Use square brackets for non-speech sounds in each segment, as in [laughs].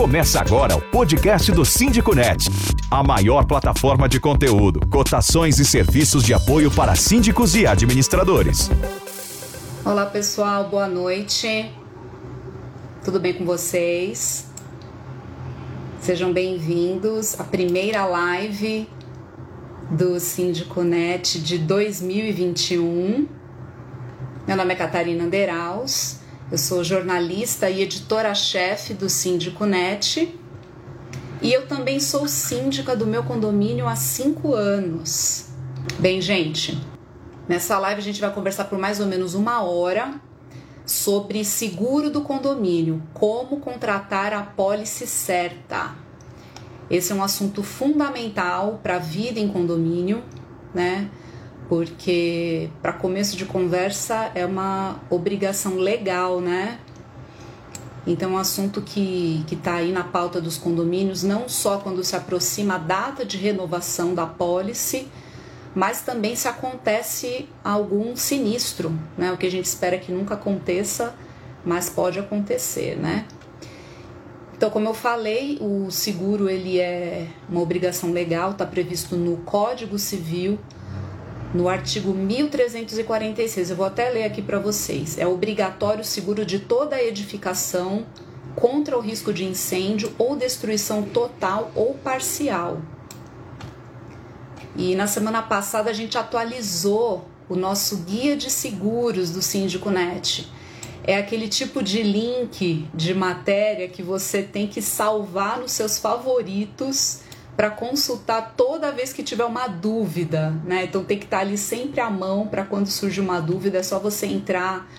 Começa agora o podcast do Síndico Net, a maior plataforma de conteúdo, cotações e serviços de apoio para síndicos e administradores. Olá pessoal, boa noite. Tudo bem com vocês? Sejam bem-vindos à primeira live do Síndico Net de 2021. Meu nome é Catarina Anderaus eu sou jornalista e editora-chefe do Síndico Net e eu também sou síndica do meu condomínio há cinco anos. Bem, gente, nessa live a gente vai conversar por mais ou menos uma hora sobre seguro do condomínio, como contratar a pólice certa. Esse é um assunto fundamental para a vida em condomínio, né? Porque para começo de conversa é uma obrigação legal, né? Então, é um assunto que está aí na pauta dos condomínios, não só quando se aproxima a data de renovação da pólice, mas também se acontece algum sinistro, né? O que a gente espera que nunca aconteça, mas pode acontecer, né? Então, como eu falei, o seguro ele é uma obrigação legal, está previsto no Código Civil no artigo 1346. Eu vou até ler aqui para vocês. É obrigatório o seguro de toda a edificação contra o risco de incêndio ou destruição total ou parcial. E na semana passada a gente atualizou o nosso guia de seguros do Síndico Net. É aquele tipo de link de matéria que você tem que salvar nos seus favoritos para consultar toda vez que tiver uma dúvida, né? Então tem que estar tá ali sempre à mão para quando surge uma dúvida, é só você entrar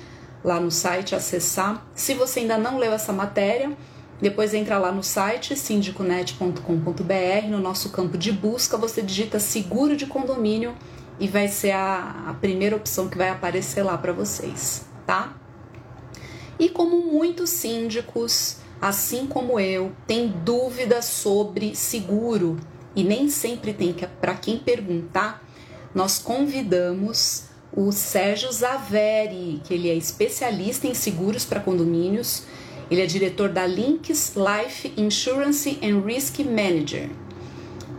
lá no site, acessar. Se você ainda não leu essa matéria, depois entra lá no site sindiconet.com.br, no nosso campo de busca, você digita seguro de condomínio e vai ser a, a primeira opção que vai aparecer lá para vocês, tá? E como muitos síndicos assim como eu, tem dúvidas sobre seguro e nem sempre tem que para quem perguntar, nós convidamos o Sérgio Zaveri, que ele é especialista em seguros para condomínios. Ele é diretor da Links Life Insurance and Risk Manager.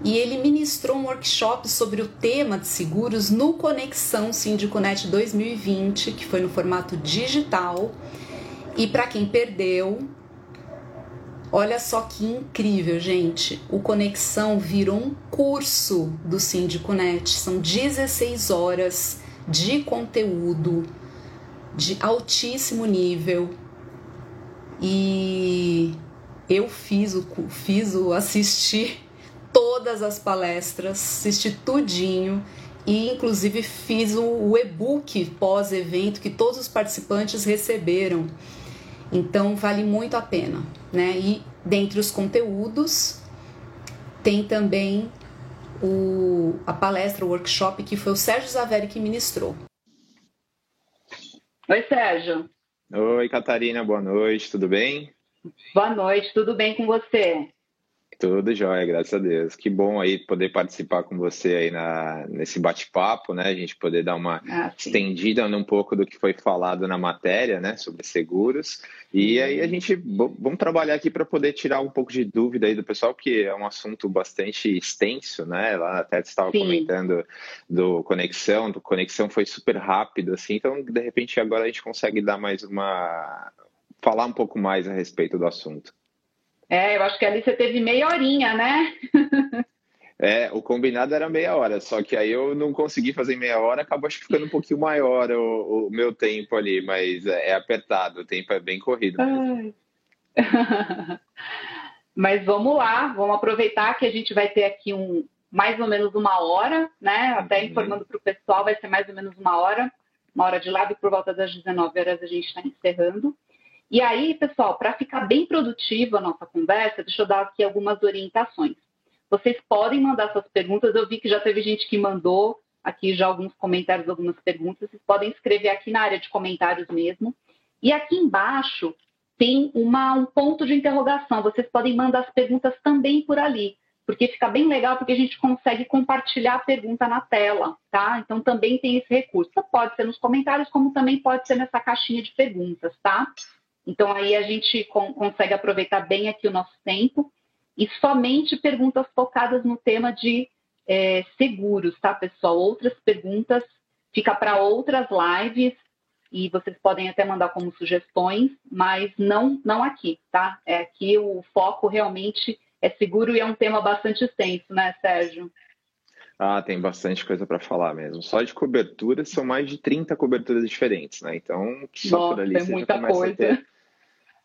E ele ministrou um workshop sobre o tema de seguros no Conexão Sindiconet 2020, que foi no formato digital. E para quem perdeu, Olha só que incrível, gente. O Conexão virou um curso do Síndico Net. São 16 horas de conteúdo de altíssimo nível. E eu fiz o fiz o assistir todas as palestras, assisti tudinho e inclusive fiz o, o e-book pós-evento que todos os participantes receberam. Então vale muito a pena, né? E dentre os conteúdos tem também o, a palestra, o workshop que foi o Sérgio Zaveri que ministrou. Oi, Sérgio. Oi, Catarina, boa noite, tudo bem? Boa noite, tudo bem com você? Tudo jóia, graças a Deus. Que bom aí poder participar com você aí na, nesse bate-papo, né? A gente poder dar uma ah, estendida um pouco do que foi falado na matéria, né? Sobre seguros. E uhum. aí a gente vamos trabalhar aqui para poder tirar um pouco de dúvida aí do pessoal, que é um assunto bastante extenso, né? Lá até estava comentando do conexão, do conexão foi super rápido, assim. Então, de repente, agora a gente consegue dar mais uma falar um pouco mais a respeito do assunto. É, eu acho que ali você teve meia horinha, né? [laughs] É, o combinado era meia hora, só que aí eu não consegui fazer meia hora, acabou acho que ficando um pouquinho maior o, o meu tempo ali, mas é, é apertado, o tempo é bem corrido. [laughs] mas vamos lá, vamos aproveitar que a gente vai ter aqui um mais ou menos uma hora, né? Até uhum. informando para o pessoal, vai ser mais ou menos uma hora, uma hora de lado e por volta das 19 horas a gente está encerrando. E aí, pessoal, para ficar bem produtiva a nossa conversa, deixa eu dar aqui algumas orientações. Vocês podem mandar suas perguntas, eu vi que já teve gente que mandou aqui já alguns comentários, algumas perguntas, vocês podem escrever aqui na área de comentários mesmo. E aqui embaixo tem uma, um ponto de interrogação, vocês podem mandar as perguntas também por ali, porque fica bem legal, porque a gente consegue compartilhar a pergunta na tela, tá? Então também tem esse recurso. Pode ser nos comentários, como também pode ser nessa caixinha de perguntas, tá? Então aí a gente com, consegue aproveitar bem aqui o nosso tempo e somente perguntas focadas no tema de é, seguros, tá, pessoal? Outras perguntas fica para outras lives e vocês podem até mandar como sugestões, mas não, não aqui, tá? É aqui o foco realmente é seguro e é um tema bastante extenso, né, Sérgio? Ah, tem bastante coisa para falar mesmo. Só de coberturas são mais de 30 coberturas diferentes, né? Então, só Nossa, por ali é você muita já começa coisa. a ter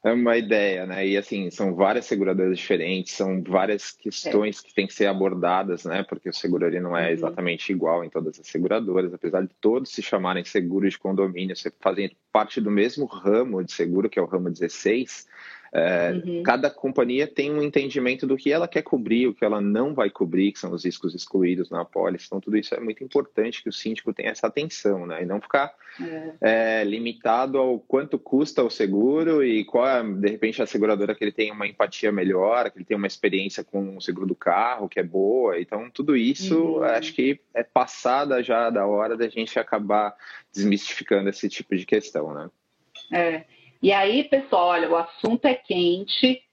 é uma ideia, né? E assim, são várias seguradoras diferentes, são várias questões é. que têm que ser abordadas, né? Porque o seguro ali não é uhum. exatamente igual em todas as seguradoras, apesar de todos se chamarem seguros de condomínio, você fazem parte do mesmo ramo de seguro, que é o ramo 16, é, uhum. Cada companhia tem um entendimento do que ela quer cobrir, o que ela não vai cobrir, que são os riscos excluídos na apólice. Então, tudo isso é muito importante que o síndico tenha essa atenção, né? E não ficar é. É, limitado ao quanto custa o seguro e qual é, de repente, a seguradora que ele tem uma empatia melhor, que ele tem uma experiência com o seguro do carro que é boa. Então, tudo isso uhum. acho que é passada já da hora da gente acabar desmistificando esse tipo de questão, né? É. E aí, pessoal, olha, o assunto é quente.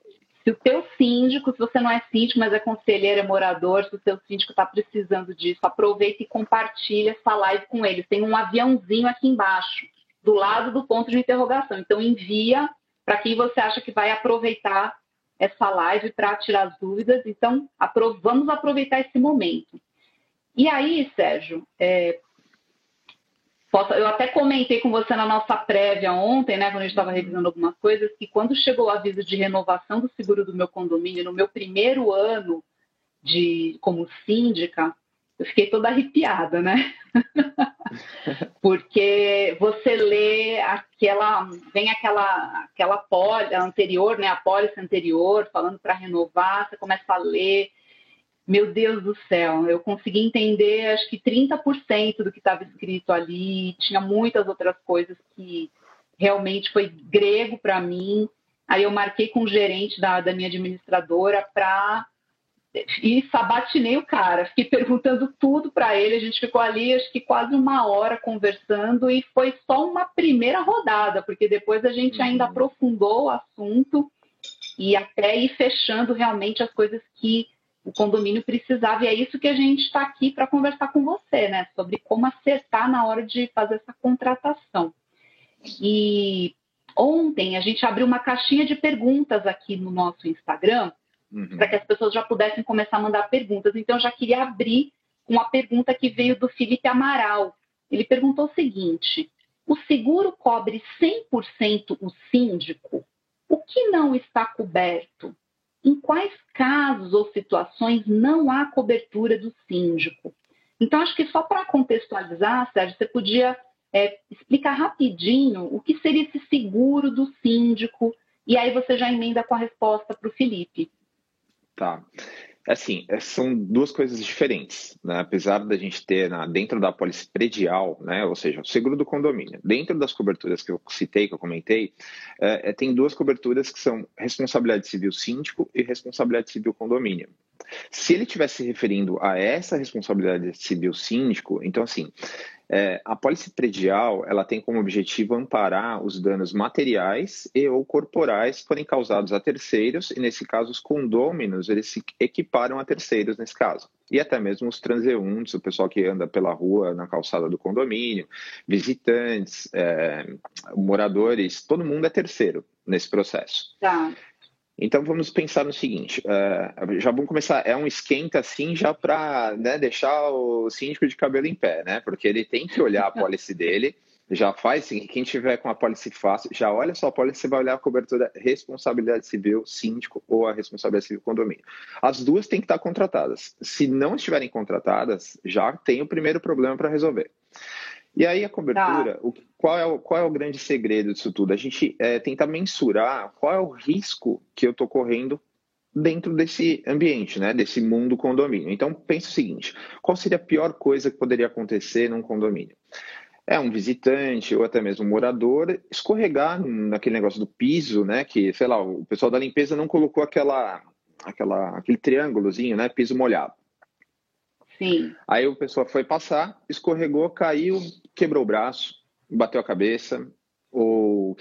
Se o teu síndico, se você não é síndico, mas é conselheiro, é morador, se o seu síndico está precisando disso, aproveita e compartilha essa live com eles. Tem um aviãozinho aqui embaixo, do lado do ponto de interrogação. Então, envia para quem você acha que vai aproveitar essa live para tirar as dúvidas. Então, vamos aproveitar esse momento. E aí, Sérgio, é, eu até comentei com você na nossa prévia ontem, né, quando a gente estava revisando algumas coisas, que quando chegou o aviso de renovação do seguro do meu condomínio, no meu primeiro ano de como síndica, eu fiquei toda arrepiada, né? [laughs] Porque você lê aquela, vem aquela, aquela pólice anterior, né, a pólice anterior, falando para renovar, você começa a ler meu Deus do céu, eu consegui entender acho que 30% do que estava escrito ali, tinha muitas outras coisas que realmente foi grego para mim. Aí eu marquei com o gerente da, da minha administradora para e sabatinei o cara, fiquei [laughs] perguntando tudo para ele, a gente ficou ali acho que quase uma hora conversando e foi só uma primeira rodada, porque depois a gente ainda uhum. aprofundou o assunto e até ir fechando realmente as coisas que o condomínio precisava, e é isso que a gente está aqui para conversar com você, né? Sobre como acertar na hora de fazer essa contratação. E ontem a gente abriu uma caixinha de perguntas aqui no nosso Instagram, uhum. para que as pessoas já pudessem começar a mandar perguntas. Então, eu já queria abrir com uma pergunta que veio do Felipe Amaral. Ele perguntou o seguinte: o seguro cobre 100% o síndico? O que não está coberto? Em quais casos ou situações não há cobertura do síndico. Então, acho que só para contextualizar, Sérgio, você podia é, explicar rapidinho o que seria esse seguro do síndico, e aí você já emenda com a resposta para o Felipe. Tá. Assim, é, são duas coisas diferentes, né? apesar da gente ter na, dentro da apólice predial, né? ou seja, o seguro do condomínio, dentro das coberturas que eu citei, que eu comentei, é, é, tem duas coberturas que são responsabilidade civil síndico e responsabilidade civil condomínio. Se ele estiver se referindo a essa responsabilidade civil síndico, então assim, é, a pólice predial ela tem como objetivo amparar os danos materiais e ou corporais que forem causados a terceiros, e nesse caso os condôminos eles se equiparam a terceiros nesse caso. E até mesmo os transeuntes, o pessoal que anda pela rua, na calçada do condomínio, visitantes, é, moradores, todo mundo é terceiro nesse processo. Tá. Então vamos pensar no seguinte, uh, já vamos começar, é um esquenta assim já para né, deixar o síndico de cabelo em pé, né? Porque ele tem que olhar a [laughs] pólice dele, já faz assim, quem tiver com a pólice fácil, já olha só a pólice, você vai olhar a cobertura responsabilidade civil síndico ou a responsabilidade civil condomínio. As duas têm que estar contratadas. Se não estiverem contratadas, já tem o primeiro problema para resolver. E aí a cobertura, tá. o, qual, é o, qual é o grande segredo disso tudo? A gente é, tenta mensurar qual é o risco que eu estou correndo dentro desse ambiente, né, desse mundo condomínio. Então pense o seguinte: qual seria a pior coisa que poderia acontecer num condomínio? É um visitante ou até mesmo um morador escorregar naquele negócio do piso, né? Que sei lá, o pessoal da limpeza não colocou aquela, aquela, aquele triângulozinho, né? Piso molhado. Sim. Aí o pessoal foi passar, escorregou, caiu, quebrou o braço, bateu a cabeça, ou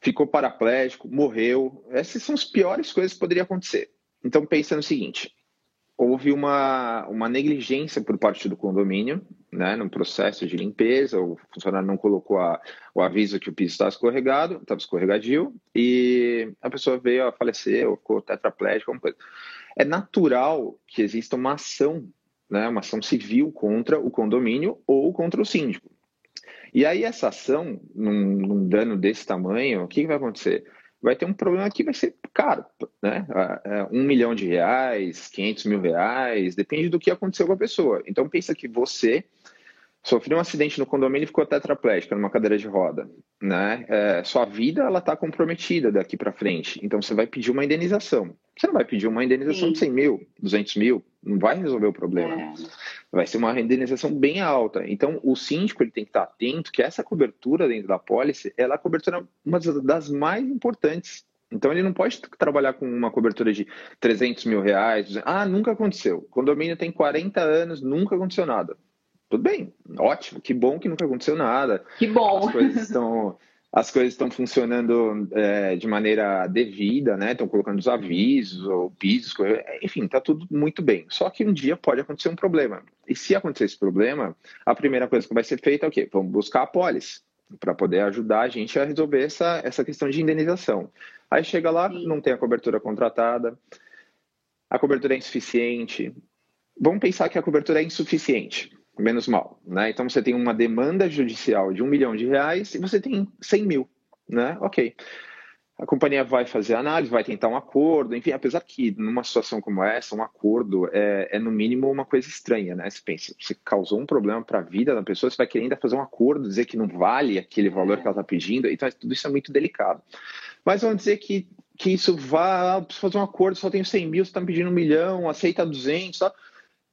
ficou paraplégico, morreu. Essas são as piores coisas que poderiam acontecer. Então pensa no seguinte: houve uma, uma negligência por parte do condomínio, né, no processo de limpeza, o funcionário não colocou a, o aviso que o piso estava escorregado, estava escorregadio, e a pessoa veio a falecer, ou ficou tetraplégica, alguma coisa. É natural que exista uma ação, né, uma ação civil contra o condomínio ou contra o síndico. E aí essa ação, num, num dano desse tamanho, o que, que vai acontecer? vai ter um problema que vai ser caro, né? Um milhão de reais, 500 mil reais, depende do que aconteceu com a pessoa. Então pensa que você sofreu um acidente no condomínio e ficou tetraplégica numa cadeira de roda, né? É, sua vida ela está comprometida daqui para frente. Então você vai pedir uma indenização. Você não vai pedir uma indenização Sim. de 100 mil, 200 mil, não vai resolver o problema. É. Vai ser uma indenização bem alta. Então, o síndico ele tem que estar atento que essa cobertura dentro da pólice, ela é a cobertura uma das mais importantes. Então, ele não pode trabalhar com uma cobertura de 300 mil reais. Ah, nunca aconteceu. O condomínio tem 40 anos, nunca aconteceu nada. Tudo bem, ótimo, que bom que nunca aconteceu nada. Que bom. As coisas estão as coisas estão funcionando é, de maneira devida, né? Estão colocando os avisos, ou pisos, enfim, está tudo muito bem. Só que um dia pode acontecer um problema. E se acontecer esse problema, a primeira coisa que vai ser feita é o quê? Vamos buscar a pólice para poder ajudar a gente a resolver essa, essa questão de indenização. Aí chega lá, Sim. não tem a cobertura contratada, a cobertura é insuficiente. Vamos pensar que a cobertura é insuficiente menos mal, né? Então você tem uma demanda judicial de um milhão de reais e você tem 100 mil, né? Ok. A companhia vai fazer análise, vai tentar um acordo, enfim, apesar que numa situação como essa, um acordo é, é no mínimo uma coisa estranha, né? Você pensa, você causou um problema para a vida da pessoa, você vai querer ainda fazer um acordo, dizer que não vale aquele valor que ela está pedindo, então tudo isso é muito delicado. Mas vamos dizer que, que isso vá, ah, preciso fazer um acordo, só tenho 100 mil, você está me pedindo um milhão, aceita 200, tá?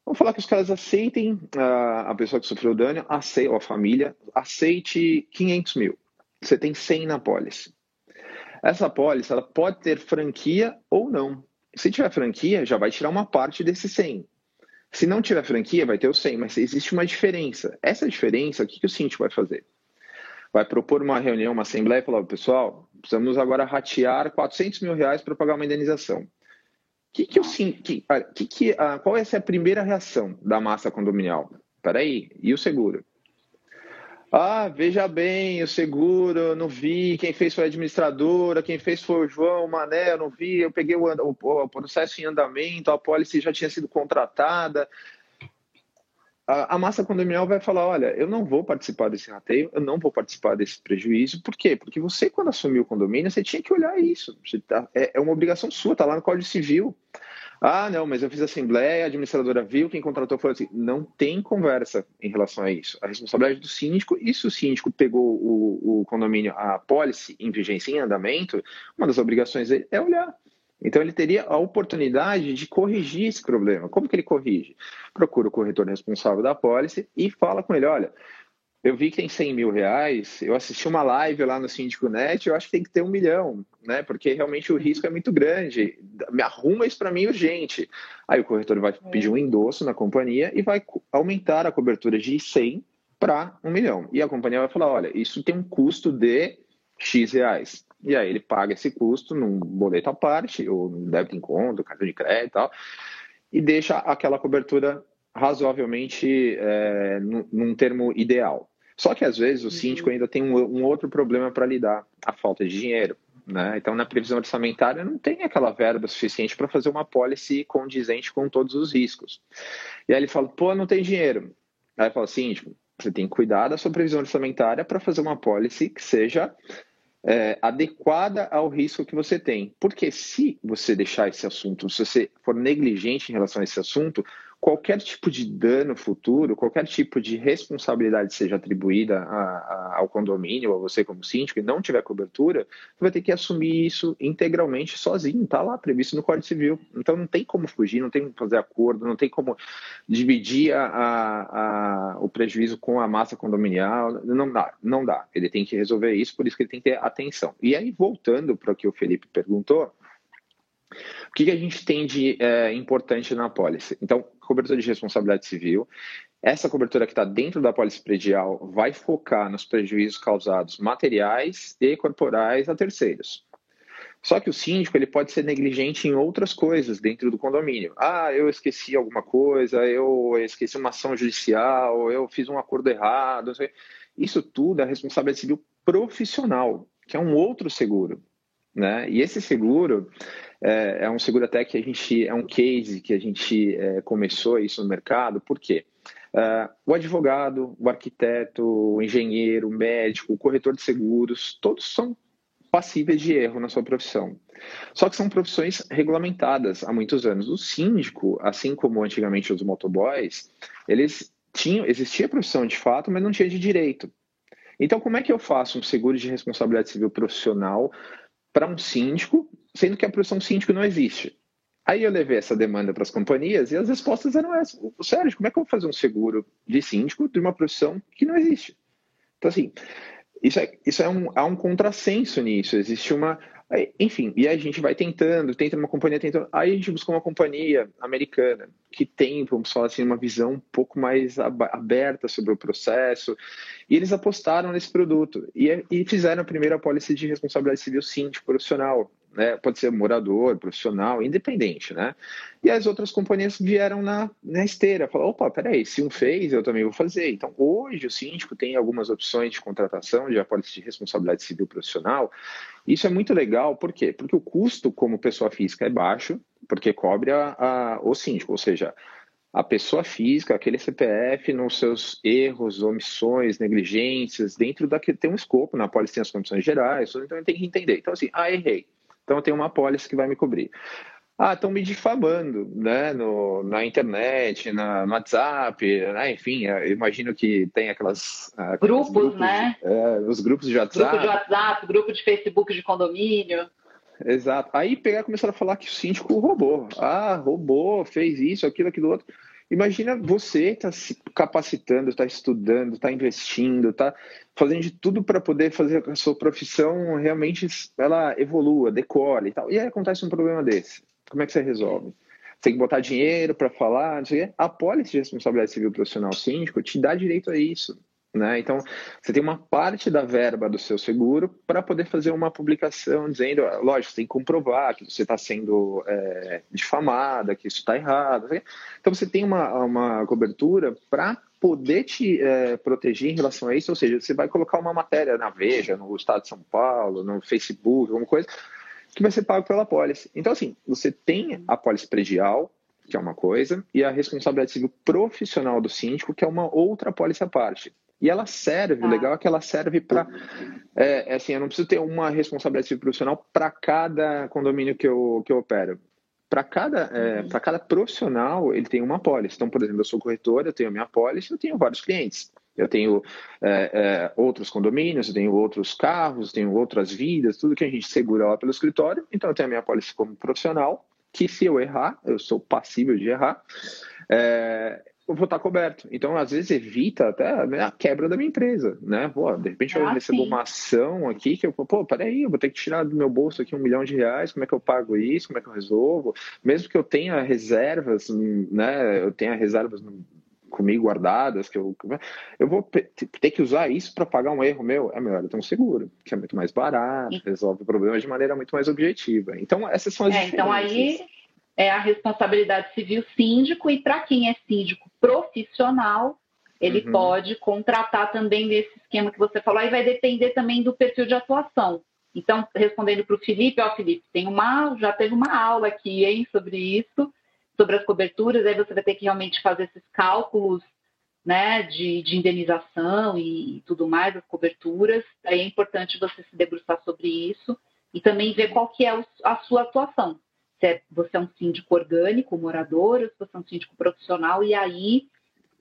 Vamos falar que os caras aceitem, uh, a pessoa que sofreu dano, aceite, ou a família, aceite 500 mil. Você tem 100 na pólice. Essa pólice ela pode ter franquia ou não. Se tiver franquia, já vai tirar uma parte desse 100. Se não tiver franquia, vai ter o 100, mas existe uma diferença. Essa diferença, o que, que o síndico vai fazer? Vai propor uma reunião, uma assembleia e falar, pessoal, precisamos agora ratear 400 mil reais para pagar uma indenização que que eu sim, que, que, que, ah, qual é a primeira reação da massa condominial? Peraí, e o seguro? Ah, veja bem, o seguro, eu não vi, quem fez foi a administradora, quem fez foi o João Mané, eu não vi, eu peguei o, o, o processo em andamento, a pólice já tinha sido contratada, a, massa condominial vai falar: olha, eu não vou participar desse rateio, eu não vou participar desse prejuízo. Por quê? Porque você, quando assumiu o condomínio, você tinha que olhar isso. Tá, é, é, uma obrigação sua, está lá no Código Civil. Ah, não, mas eu fiz assembleia, a administradora viu, quem contratou foi assim. Não tem conversa em relação a isso. A responsabilidade do síndico, e se o síndico pegou o, o condomínio, a pólice em vigência em andamento, uma das obrigações dele é olhar. Então ele teria a oportunidade de corrigir esse problema. Como que ele corrige? Procura o corretor responsável da pólice e fala com ele, olha, eu vi que tem 100 mil reais, eu assisti uma live lá no Síndico Net, eu acho que tem que ter um milhão, né? Porque realmente o risco é muito grande. Me arruma isso para mim urgente. Aí o corretor vai pedir um endosso na companhia e vai aumentar a cobertura de 100 para um milhão. E a companhia vai falar, olha, isso tem um custo de X reais. E aí ele paga esse custo num boleto à parte, ou num débito em conta, cartão de crédito e tal, e deixa aquela cobertura razoavelmente é, num, num termo ideal. Só que às vezes o uhum. síndico ainda tem um, um outro problema para lidar, a falta de dinheiro. Né? Então, na previsão orçamentária, não tem aquela verba suficiente para fazer uma policy condizente com todos os riscos. E aí ele fala, pô, não tem dinheiro. Aí fala, síndico, você tem que cuidar da sua previsão orçamentária para fazer uma policy que seja é, adequada ao risco que você tem. Porque se você deixar esse assunto, se você for negligente em relação a esse assunto, qualquer tipo de dano futuro, qualquer tipo de responsabilidade seja atribuída a, a, ao condomínio ou a você como síndico e não tiver cobertura, você vai ter que assumir isso integralmente sozinho, está lá previsto no Código Civil. Então não tem como fugir, não tem como fazer acordo, não tem como dividir a, o prejuízo com a massa condominial, não dá, não dá. Ele tem que resolver isso, por isso que ele tem que ter atenção. E aí, voltando para o que o Felipe perguntou, O que, que a gente tem de é, importante na apólice? Então, cobertura de responsabilidade civil. Essa cobertura que está dentro da apólice predial vai focar nos prejuízos causados materiais e corporais a terceiros. Só que o síndico ele pode ser negligente em outras coisas dentro do condomínio. Ah, eu esqueci alguma coisa, eu esqueci uma ação judicial, eu fiz um acordo errado. Isso tudo é responsabilidade civil profissional, que é um outro seguro. Né? E esse seguro é, é um seguro até que a gente é um case que a gente é, começou isso no mercado. Por quê? Uh, o advogado, o arquiteto, o engenheiro, o médico, o corretor de seguros, todos são passíveis de erro na sua profissão. Só que são profissões regulamentadas há muitos anos. O síndico, assim como antigamente os motoboys, eles tinham, existia profissão de fato, mas não tinha de direito. Então, como é que eu faço um seguro de responsabilidade civil profissional para um síndico, sendo que a profissão síndico não existe? Aí eu levei essa demanda para as companhias e as respostas eram essas. Sérgio, como é que eu vou fazer um seguro de síndico de uma profissão que não existe? Então, assim, isso é, isso é um, há um contrassenso nisso. Existe uma. Enfim, e a gente vai tentando, tenta uma companhia tentando. Aí a gente buscou uma companhia americana que tem, vamos falar assim, uma visão um pouco mais aberta sobre o processo. E eles apostaram nesse produto e, e fizeram a primeira apólice de responsabilidade civil síndico profissional né? Pode ser morador, profissional, independente, né? E as outras companhias vieram na, na esteira, falaram, opa, peraí, se um fez, eu também vou fazer. Então, hoje o síndico tem algumas opções de contratação de apólice de responsabilidade civil profissional. Isso é muito legal, por quê? Porque o custo como pessoa física é baixo, porque cobre a, a, o síndico, ou seja, a pessoa física, aquele CPF, nos seus erros, omissões, negligências, dentro daquele tem um escopo, na apólice tem as condições gerais, então tem que entender. Então, assim, ah, errei. Então eu tenho uma apólice que vai me cobrir. Ah, estão me difamando, né, no, na internet, na, no WhatsApp, né? enfim, eu imagino que tem aquelas... Grupos, grupos né? É, os grupos de WhatsApp. Grupo de WhatsApp, grupo de Facebook de condomínio. Exato. Aí pegar começaram a falar que o síndico roubou. Ah, roubou, fez isso, aquilo, aquilo outro. Imagina você está se capacitando, está estudando, está investindo, está fazendo de tudo para poder fazer a sua profissão realmente ela evolua, decole e tal. E aí acontece um problema desse. Como é que você resolve? Você tem que botar dinheiro para falar, não sei o quê. A pólice de responsabilidade civil profissional síndico te dá direito a isso. Né? Então, você tem uma parte da verba do seu seguro para poder fazer uma publicação dizendo, lógico, você tem que comprovar que você está sendo é, difamada, que isso está errado. Então, você tem uma, uma cobertura para poder te é, proteger em relação a isso, ou seja, você vai colocar uma matéria na Veja, no Estado de São Paulo, no Facebook, alguma coisa, que vai ser pago pela pólice. Então, assim, você tem a pólice predial, que é uma coisa, e a responsabilidade civil profissional do síndico, que é uma outra pólice à parte. E ela serve, o legal é que ela serve para. É, é, assim, eu não preciso ter uma responsabilidade profissional para cada condomínio que eu, que eu opero. Para cada, é, uhum. cada profissional, ele tem uma apólice. Então, por exemplo, eu sou corretor, eu tenho a minha apólice, eu tenho vários clientes. Eu tenho é, é, outros condomínios, eu tenho outros carros, tenho outras vidas, tudo que a gente segura lá pelo escritório. Então, eu tenho a minha apólice como profissional, que se eu errar, eu sou passível de errar. É, eu vou estar coberto. Então, às vezes, evita até a quebra da minha empresa, né? Pô, de repente eu ah, recebo sim. uma ação aqui que eu, pô, peraí, eu vou ter que tirar do meu bolso aqui um milhão de reais, como é que eu pago isso, como é que eu resolvo? Mesmo que eu tenha reservas, né? Eu tenha reservas comigo guardadas, que eu, eu vou ter que usar isso para pagar um erro meu, é melhor eu ter um seguro, que é muito mais barato, resolve o problema de maneira muito mais objetiva. Então, essas são as é, Então, aí é a responsabilidade civil síndico, e para quem é síndico profissional, ele uhum. pode contratar também desse esquema que você falou, e vai depender também do perfil de atuação. Então, respondendo para o Felipe, ó, Felipe, tem uma, já teve uma aula aqui, hein, sobre isso, sobre as coberturas, aí você vai ter que realmente fazer esses cálculos né, de, de indenização e tudo mais, as coberturas. Aí é importante você se debruçar sobre isso e também ver qual que é a sua atuação se é, você é um síndico orgânico, morador, ou se você é um síndico profissional, e aí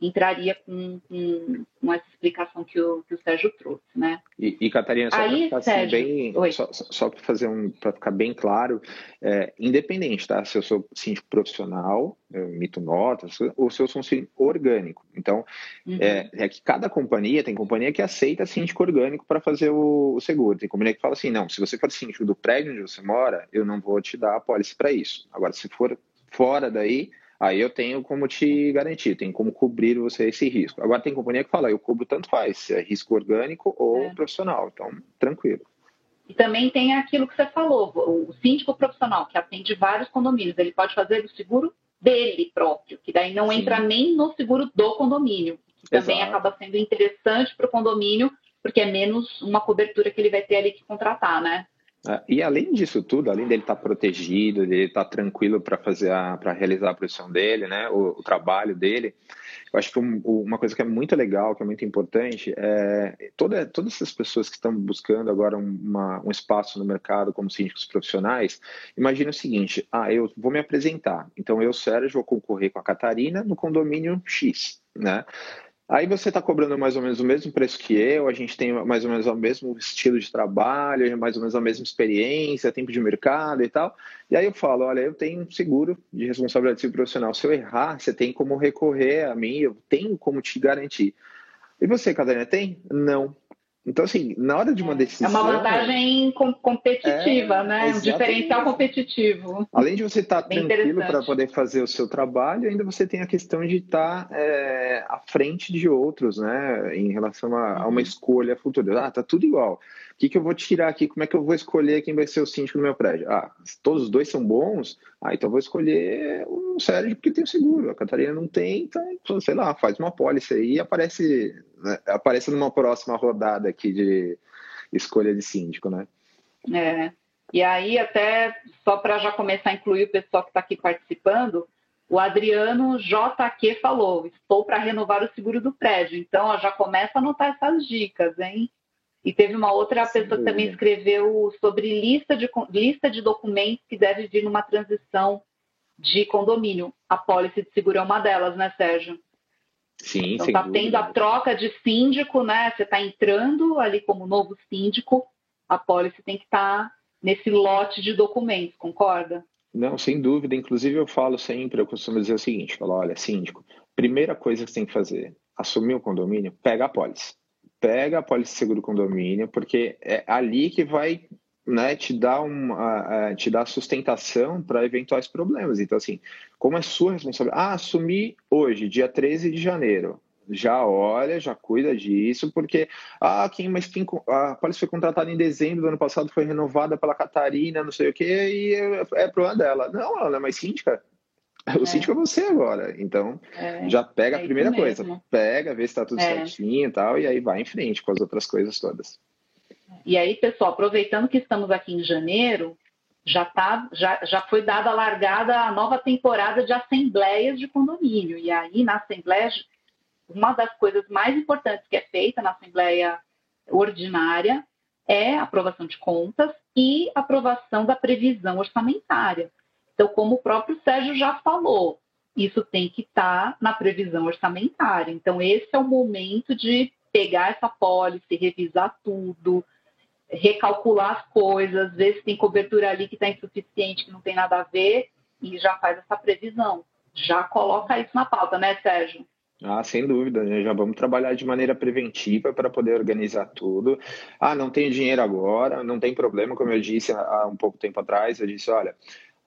entraria com, com, com, essa explicação que o, que o Sérgio trouxe, né? E, e Catarina, só para ficar assim, bem, só, só para fazer um, para ficar bem claro, é, independente, tá? Se eu sou síndico profissional, eu emito notas, ou se eu sou um síndico orgânico. Então, uhum. é, é, que cada companhia, tem companhia que aceita síndico orgânico para fazer o, o, seguro. Tem companhia que fala assim, não, se você for síndico do prédio onde você mora, eu não vou te dar a pólice para isso. Agora, se for fora daí, Aí eu tenho como te garantir, tem como cobrir você esse risco. Agora tem companhia que fala, eu cubro tanto faz, se é risco orgânico ou é. profissional, então tranquilo. E também tem aquilo que você falou, o síndico profissional que atende vários condomínios, ele pode fazer o seguro dele próprio, que daí não Sim. entra nem no seguro do condomínio, que também Exato. acaba sendo interessante para o condomínio, porque é menos uma cobertura que ele vai ter ali que contratar, né? É, e além disso tudo, além dele estar tá protegido, dele estar tá tranquilo para fazer para realizar a profissão dele, né, o, o trabalho dele, eu acho que um, uma coisa que é muito legal, que é muito importante, é toda, todas essas pessoas que estão buscando agora uma, um espaço no mercado como síndicos profissionais, imagine o seguinte: ah, eu vou me apresentar, então eu, Sérgio, vou concorrer com a Catarina no condomínio X, né? Aí você está cobrando mais ou menos o mesmo preço que eu, a gente tem mais ou menos o mesmo estilo de trabalho, mais ou menos a mesma experiência, tempo de mercado e tal. E aí eu falo, olha, eu tenho um seguro de responsabilidade civil profissional. Se eu errar, você tem como recorrer a mim, eu tenho como te garantir. E você, Catarina, tem? Não. Então, assim, na hora de uma decisão. É uma vantagem competitiva, é, né? Um diferencial competitivo. Além de você estar tá tranquilo para poder fazer o seu trabalho, ainda você tem a questão de estar tá, é, à frente de outros, né? Em relação a, a uma uhum. escolha futura. Ah, tá tudo igual que, que eu vou tirar aqui? Como é que eu vou escolher quem vai ser o síndico do meu prédio? Ah, todos os dois são bons? Ah, então eu vou escolher um Sérgio porque tem o seguro. A Catarina não tem, então, sei lá, faz uma pólice aí e aparece, né, aparece numa próxima rodada aqui de escolha de síndico, né? É. E aí, até só para já começar a incluir o pessoal que está aqui participando, o Adriano JQ falou: estou para renovar o seguro do prédio. Então, ó, já começa a anotar essas dicas, hein? E teve uma outra Sim. pessoa que também escreveu sobre lista de, lista de documentos que deve vir numa transição de condomínio. A pólice de seguro é uma delas, né, Sérgio? Sim, Então está tendo a troca de síndico, né? Você está entrando ali como novo síndico, a pólice tem que estar tá nesse lote de documentos, concorda? Não, sem dúvida. Inclusive eu falo sempre, eu costumo dizer o seguinte, falo, olha, síndico, primeira coisa que você tem que fazer, assumir o condomínio, pega a pólice pega a pólice seguro condomínio, porque é ali que vai né, te dar uma, te dar sustentação para eventuais problemas. Então, assim, como é sua responsabilidade? Ah, assumi hoje, dia 13 de janeiro. Já olha, já cuida disso, porque ah, quem, mas quem a pólice foi contratada em dezembro do ano passado, foi renovada pela Catarina, não sei o quê, e é, é problema dela. Não, ela não é mais síndica, [laughs] o é. síndico é você agora. Então, é. já pega é a primeira coisa. Pega, vê se está tudo é. certinho e tal, e aí vai em frente com as outras coisas todas. E aí, pessoal, aproveitando que estamos aqui em janeiro, já, tá, já, já foi dada a largada a nova temporada de assembleias de condomínio. E aí, na assembleia, uma das coisas mais importantes que é feita na assembleia ordinária é a aprovação de contas e aprovação da previsão orçamentária. Então, como o próprio Sérgio já falou, isso tem que estar na previsão orçamentária. Então, esse é o momento de pegar essa pólice, revisar tudo, recalcular as coisas, ver se tem cobertura ali que está insuficiente, que não tem nada a ver, e já faz essa previsão. Já coloca isso na pauta, né, Sérgio? Ah, sem dúvida, né? já vamos trabalhar de maneira preventiva para poder organizar tudo. Ah, não tenho dinheiro agora, não tem problema, como eu disse há um pouco tempo atrás, eu disse, olha,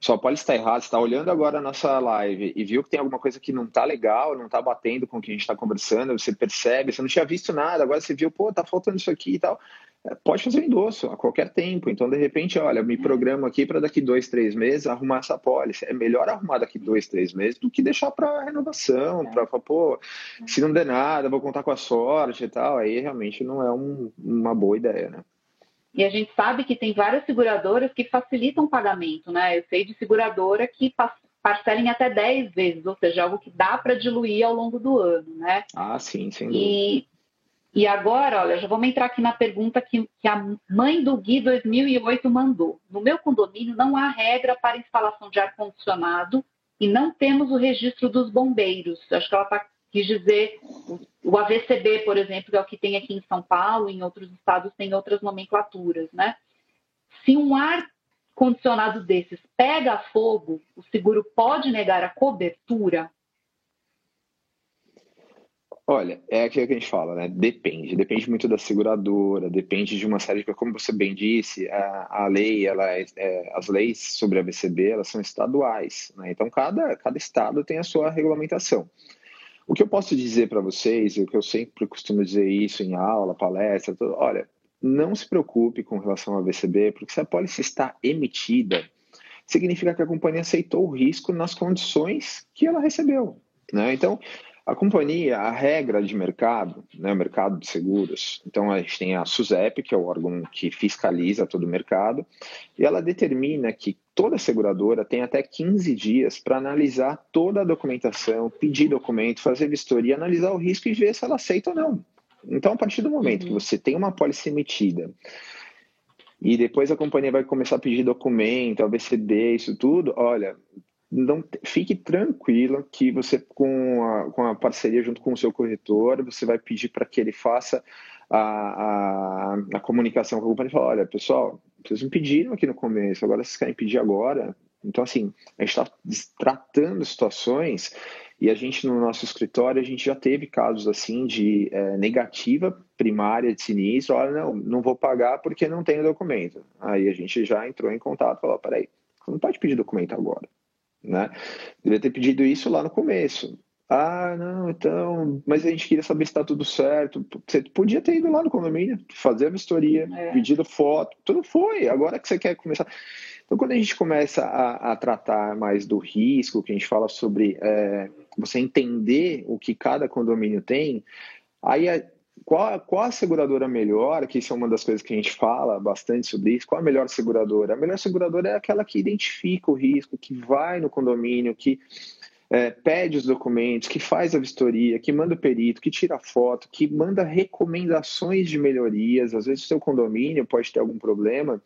só pode estar errado, está olhando agora a nossa live e viu que tem alguma coisa que não está legal, não está batendo com o que a gente está conversando, você percebe, você não tinha visto nada, agora você viu, pô, tá faltando isso aqui e tal. É, pode fazer um endosso a qualquer tempo. Então, de repente, olha, me programo aqui para daqui dois, três meses arrumar essa pólice. É melhor arrumar daqui dois, três meses do que deixar para renovação, é. para pô, se não der nada, vou contar com a sorte e tal. Aí realmente não é um, uma boa ideia, né? E a gente sabe que tem várias seguradoras que facilitam o pagamento, né? Eu sei de seguradora que parcelem até 10 vezes, ou seja, algo que dá para diluir ao longo do ano, né? Ah, sim, sem dúvida. E, e agora, olha, já vamos entrar aqui na pergunta que, que a mãe do Gui 2008 mandou. No meu condomínio não há regra para instalação de ar-condicionado e não temos o registro dos bombeiros. Acho que ela está Quis dizer, o AVCB, por exemplo, é o que tem aqui em São Paulo, em outros estados tem outras nomenclaturas, né? Se um ar condicionado desses pega fogo, o seguro pode negar a cobertura? Olha, é aquilo que a gente fala, né? Depende. Depende muito da seguradora, depende de uma série de... Como você bem disse, a, a lei, ela é, é, as leis sobre a elas são estaduais, né? Então, cada, cada estado tem a sua regulamentação. O que eu posso dizer para vocês, o que eu sempre costumo dizer isso em aula, palestra, tudo, olha, não se preocupe com relação à VCB, porque se a pólice está emitida, significa que a companhia aceitou o risco nas condições que ela recebeu. Né? Então, a companhia, a regra de mercado, né, o mercado de seguros, então a gente tem a SUSEP, que é o órgão que fiscaliza todo o mercado, e ela determina que toda seguradora tem até 15 dias para analisar toda a documentação, pedir documento, fazer vistoria, analisar o risco e ver se ela aceita ou não. Então, a partir do momento uhum. que você tem uma pólice emitida e depois a companhia vai começar a pedir documento, a VCD, isso tudo, olha, não fique tranquilo que você com a, com a parceria junto com o seu corretor você vai pedir para que ele faça a, a, a comunicação com a companhia e falar, olha pessoal vocês me pediram aqui no começo agora vocês querem pedir agora. Então assim a gente está tratando situações e a gente no nosso escritório a gente já teve casos assim de é, negativa primária de sinistro olha não não vou pagar porque não tenho documento. Aí a gente já entrou em contato falou peraí você não pode pedir documento agora né? Devia ter pedido isso lá no começo. Ah, não, então, mas a gente queria saber se está tudo certo. Você podia ter ido lá no condomínio, fazer a vistoria, é. pedido foto, tudo foi. Agora que você quer começar. Então, quando a gente começa a, a tratar mais do risco, que a gente fala sobre é, você entender o que cada condomínio tem, aí a, qual, qual a seguradora melhor, que isso é uma das coisas que a gente fala bastante sobre isso, qual a melhor seguradora? A melhor seguradora é aquela que identifica o risco, que vai no condomínio, que é, pede os documentos, que faz a vistoria, que manda o perito, que tira foto, que manda recomendações de melhorias. Às vezes o seu condomínio pode ter algum problema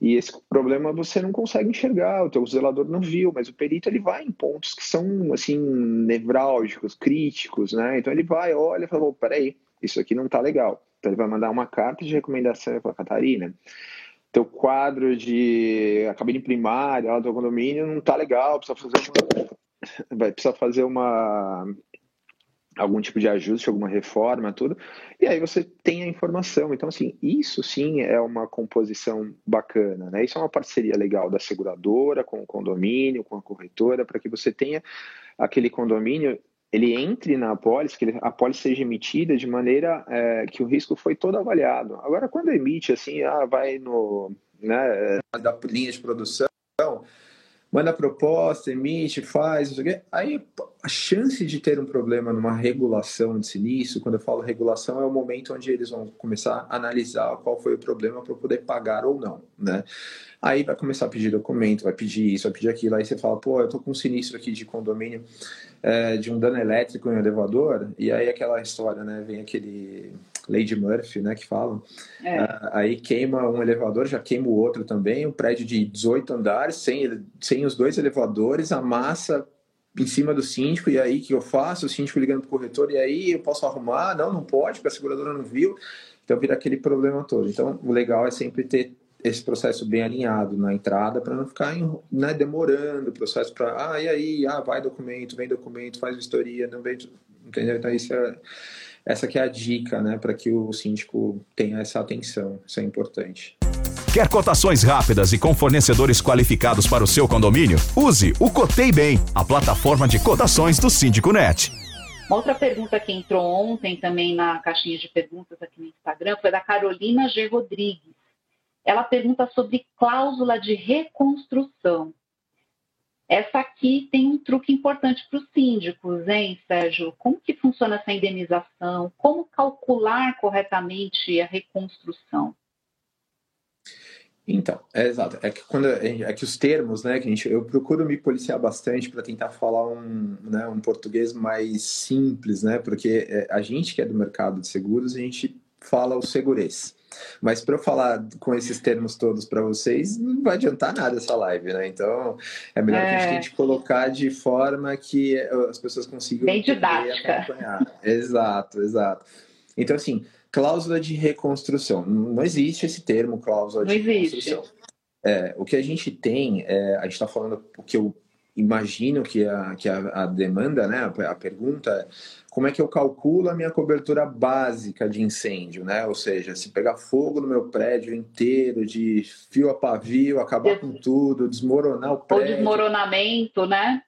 e esse problema você não consegue enxergar, o teu zelador não viu, mas o perito ele vai em pontos que são assim nevrálgicos, críticos, né? Então ele vai, olha, e fala, peraí, isso aqui não está legal. Então ele vai mandar uma carta de recomendação para Catarina. Teu quadro de a cabine primária lá do condomínio não está legal, precisa fazer uma, vai precisar fazer uma algum tipo de ajuste, alguma reforma, tudo. E aí você tem a informação. Então, assim, isso sim é uma composição bacana, né? Isso é uma parceria legal da seguradora com o condomínio, com a corretora, para que você tenha aquele condomínio ele entre na apólice, que a apólice seja emitida de maneira é, que o risco foi todo avaliado. Agora, quando emite assim, ah, vai no né, da linha de produção, manda proposta, emite, faz, não sei o quê. Aí a chance de ter um problema numa regulação de sinistro, quando eu falo regulação, é o momento onde eles vão começar a analisar qual foi o problema para poder pagar ou não, né? Aí vai começar a pedir documento, vai pedir isso, vai pedir aquilo. Aí você fala, pô, eu tô com um sinistro aqui de condomínio é, de um dano elétrico em um elevador, e aí aquela história, né? Vem aquele Lady Murphy, né, que falam. É. Ah, aí queima um elevador, já queima o outro também, um prédio de 18 andares, sem, sem os dois elevadores, a massa em cima do síndico, e aí que eu faço? O síndico ligando para o corretor, e aí eu posso arrumar? Não, não pode, porque a seguradora não viu. Então vira aquele problema todo. Então o legal é sempre ter esse processo bem alinhado na entrada para não ficar né, demorando o processo para ah e aí ah vai documento vem documento faz vistoria não vem entendeu então isso é essa que é a dica né para que o síndico tenha essa atenção isso é importante Quer cotações rápidas e com fornecedores qualificados para o seu condomínio? Use o Cotei Bem, a plataforma de cotações do Síndico Net. Uma outra pergunta que entrou ontem também na caixinha de perguntas aqui no Instagram foi da Carolina G. Rodrigues ela pergunta sobre cláusula de reconstrução. Essa aqui tem um truque importante para os síndicos, hein, Sérgio? Como que funciona essa indenização? Como calcular corretamente a reconstrução? Então, é exato. É que quando é que os termos, né, que a gente, eu procuro me policiar bastante para tentar falar um, né, um português mais simples, né, porque é, a gente que é do mercado de seguros, a gente fala o segurez. Mas para eu falar com esses termos todos para vocês, não vai adiantar nada essa live, né? Então, é melhor é. que a gente é. tente colocar de forma que as pessoas consigam Bem didática. acompanhar. exato, exato. Então, assim, cláusula de reconstrução. Não existe esse termo cláusula de não reconstrução. Existe. É, o que a gente tem, é, a gente está falando o que eu imagino que a, que a, a demanda, né, a, a pergunta é como é que eu calculo a minha cobertura básica de incêndio, né? Ou seja, se pegar fogo no meu prédio inteiro, de fio a pavio, acabar com tudo, desmoronar o prédio. Ou desmoronamento, né?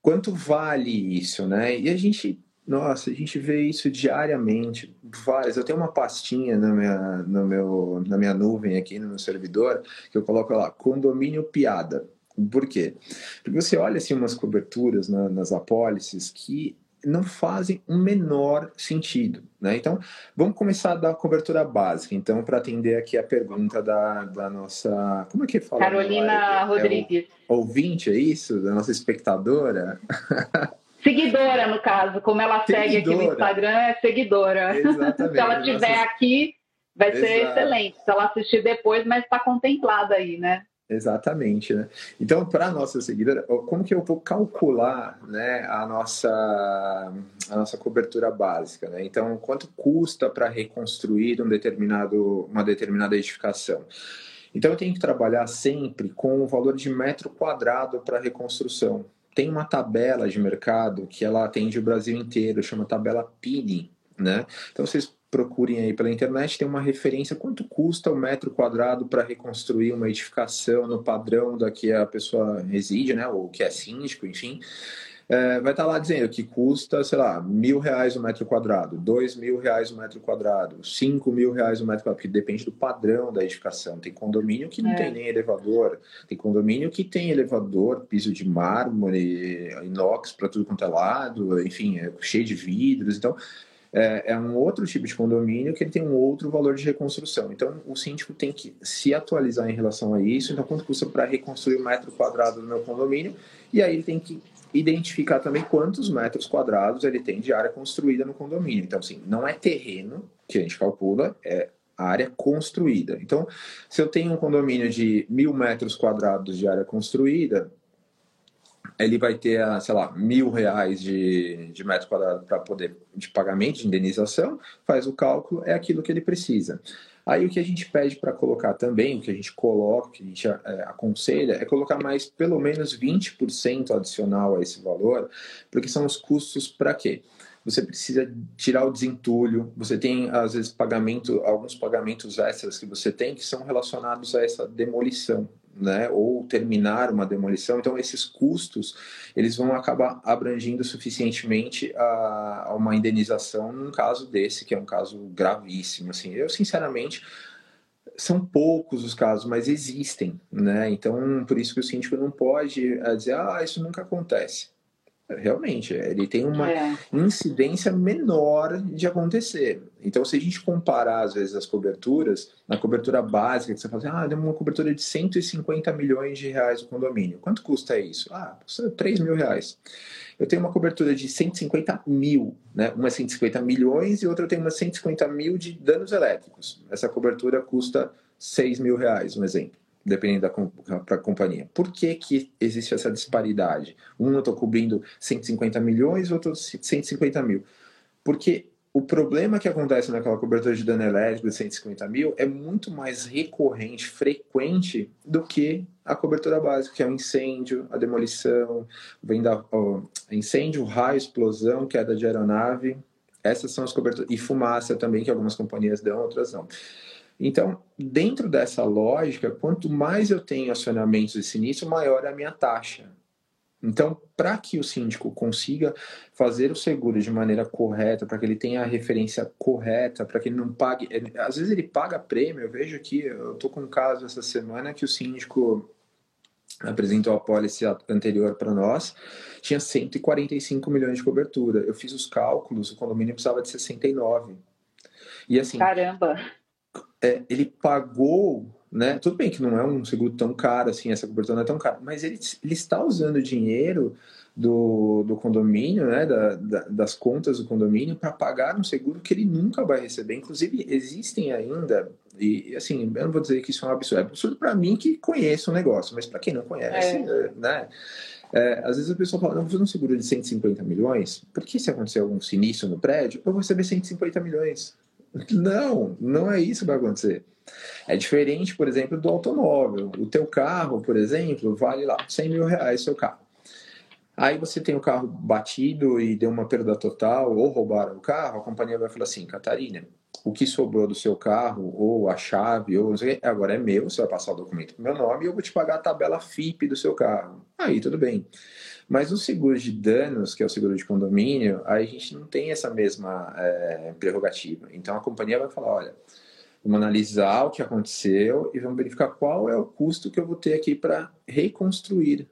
Quanto vale isso, né? E a gente, nossa, a gente vê isso diariamente, várias. Eu tenho uma pastinha na minha, no meu, na minha nuvem aqui no meu servidor, que eu coloco lá, condomínio piada. Por quê? Porque você olha assim umas coberturas na, nas apólices que não fazem o um menor sentido. Né? Então, vamos começar da cobertura básica. Então, para atender aqui a pergunta da, da nossa. Como é que fala? Carolina é, Rodrigues. É ouvinte, é isso? Da nossa espectadora? [laughs] Seguidora, no caso. Como ela seguidora. segue aqui no Instagram, é seguidora. Exatamente. Se ela estiver nossa... aqui, vai Exato. ser excelente. Se ela assistir depois, mas está contemplada aí, né? Exatamente, né? Então, para a nossa seguidora, como que eu vou calcular né, a, nossa, a nossa cobertura básica? Né? Então, quanto custa para reconstruir um determinado, uma determinada edificação? Então, eu tenho que trabalhar sempre com o valor de metro quadrado para reconstrução. Tem uma tabela de mercado que ela atende o Brasil inteiro, chama tabela PINI, né? Então, vocês procurem aí pela internet, tem uma referência quanto custa o metro quadrado para reconstruir uma edificação no padrão da que a pessoa reside, né, ou que é síndico, enfim. É, vai estar tá lá dizendo que custa, sei lá, mil reais o metro quadrado, dois mil reais o metro quadrado, cinco mil reais o metro quadrado, porque depende do padrão da edificação. Tem condomínio que não é. tem nem elevador, tem condomínio que tem elevador, piso de mármore, inox para tudo quanto é lado, enfim, é cheio de vidros. Então, é, é, um outro tipo de condomínio que ele tem um outro valor de reconstrução. Então, o síndico tem que se atualizar em relação a isso. Então, quanto custa para reconstruir um metro quadrado do meu condomínio? E aí ele tem que identificar também quantos metros quadrados ele tem de área construída no condomínio. Então, assim, não é terreno que a gente calcula, é área construída. Então, se eu tenho um condomínio de mil metros quadrados de área construída, ele vai ter, sei lá, mil reais de, de metro quadrado para poder de pagamento de indenização, faz o cálculo, é aquilo que ele precisa. Aí o que a gente pede para colocar também, o que a gente coloca, o que a gente é, aconselha, é colocar mais pelo menos 20% adicional a esse valor, porque são os custos para quê? Você precisa tirar o desentulho, você tem, às vezes, pagamento, alguns pagamentos extras que você tem que são relacionados a essa demolição né, ou terminar uma demolição. Então, esses custos eles vão acabar abrangindo suficientemente a, a, uma indenização num caso desse, que é um caso gravíssimo. Assim, eu, sinceramente, são poucos os casos, mas existem. Né? Então, por isso que o síndico não pode eh, dizer, ah, isso nunca acontece. Realmente, ele tem uma é. incidência menor de acontecer. Então, se a gente comparar, às vezes, as coberturas, na cobertura básica, que você fala assim, ah, deu uma cobertura de 150 milhões de reais o condomínio. Quanto custa isso? Ah, custa 3 mil reais. Eu tenho uma cobertura de 150 mil, né? Uma 150 milhões e outra eu tenho uma 150 mil de danos elétricos. Essa cobertura custa 6 mil reais, um exemplo dependendo da pra companhia. Por que, que existe essa disparidade? Um eu estou cobrindo 150 milhões, outro 150 mil. Porque o problema que acontece naquela cobertura de dano elétrico de 150 mil é muito mais recorrente, frequente, do que a cobertura básica, que é o incêndio, a demolição, vem da ó, incêndio, raio, explosão, queda de aeronave. Essas são as coberturas. E fumaça também, que algumas companhias dão, outras não. Então, dentro dessa lógica, quanto mais eu tenho acionamentos de sinistro, maior é a minha taxa. Então, para que o síndico consiga fazer o seguro de maneira correta, para que ele tenha a referência correta, para que ele não pague. Ele, às vezes ele paga prêmio, eu vejo aqui, eu estou com um caso essa semana que o síndico apresentou a pólice anterior para nós, tinha 145 milhões de cobertura. Eu fiz os cálculos, o condomínio precisava de 69. E assim. Caramba! é, ele pagou né? Tudo bem que não é um seguro tão caro assim, essa cobertura não é tão cara, mas ele, ele está usando dinheiro do, do condomínio, né, da, da, das contas do condomínio, para pagar um seguro que ele nunca vai receber. Inclusive, existem ainda, e assim, eu não vou dizer que isso é um absurdo, é absurdo para mim que conheço o negócio, mas para quem não conhece, é. né? É, às vezes a pessoa fala, não, vou fazer um seguro de 150 milhões, porque se acontecer algum sinistro no prédio, eu vou receber 150 milhões. Não, não é isso que vai acontecer. É diferente, por exemplo, do automóvel. O teu carro, por exemplo, vale lá 100 mil reais seu carro. Aí você tem o carro batido e deu uma perda total, ou roubaram o carro, a companhia vai falar assim, Catarina, o que sobrou do seu carro, ou a chave, ou agora é meu, você vai passar o documento pro meu nome e eu vou te pagar a tabela FIP do seu carro. Aí tudo bem. Mas o seguro de danos, que é o seguro de condomínio, a gente não tem essa mesma é, prerrogativa. Então a companhia vai falar, olha, vamos analisar o que aconteceu e vamos verificar qual é o custo que eu vou ter aqui para reconstruir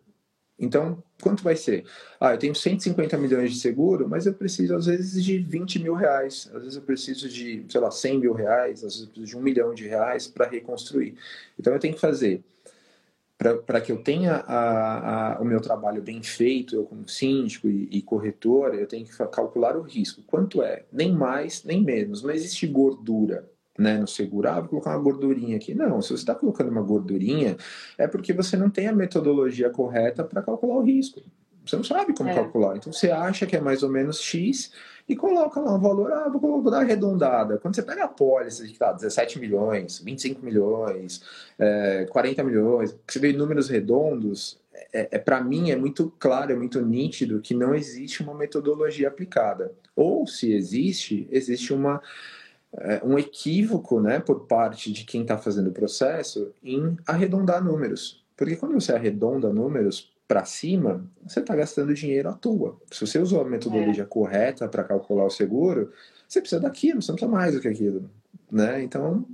então, quanto vai ser? Ah, eu tenho 150 milhões de seguro, mas eu preciso, às vezes, de 20 mil reais. Às vezes eu preciso de, sei lá, 100 mil reais. Às vezes eu preciso de um milhão de reais para reconstruir. Então, eu tenho que fazer, para que eu tenha a, a, o meu trabalho bem feito, eu como síndico e, e corretor, eu tenho que calcular o risco. Quanto é? Nem mais, nem menos. Não existe gordura né, no seguro, ah, vou colocar uma gordurinha aqui. Não, se você está colocando uma gordurinha, é porque você não tem a metodologia correta para calcular o risco. Você não sabe como é. calcular. Então você acha que é mais ou menos X e coloca lá um valor, ah, vou, vou dar arredondada. Quando você pega a pólice que tá 17 milhões, 25 milhões, é, 40 milhões, você vê números redondos, é, é para mim é muito claro, é muito nítido que não existe uma metodologia aplicada. Ou se existe, existe uma é, um equívoco né, por parte de quem está fazendo o processo em arredondar números. Porque quando você arredonda números para cima, você está gastando dinheiro à toa. Se você usou a metodologia é. correta para calcular o seguro, você precisa daquilo, você não precisa mais do que aquilo. Né? Então,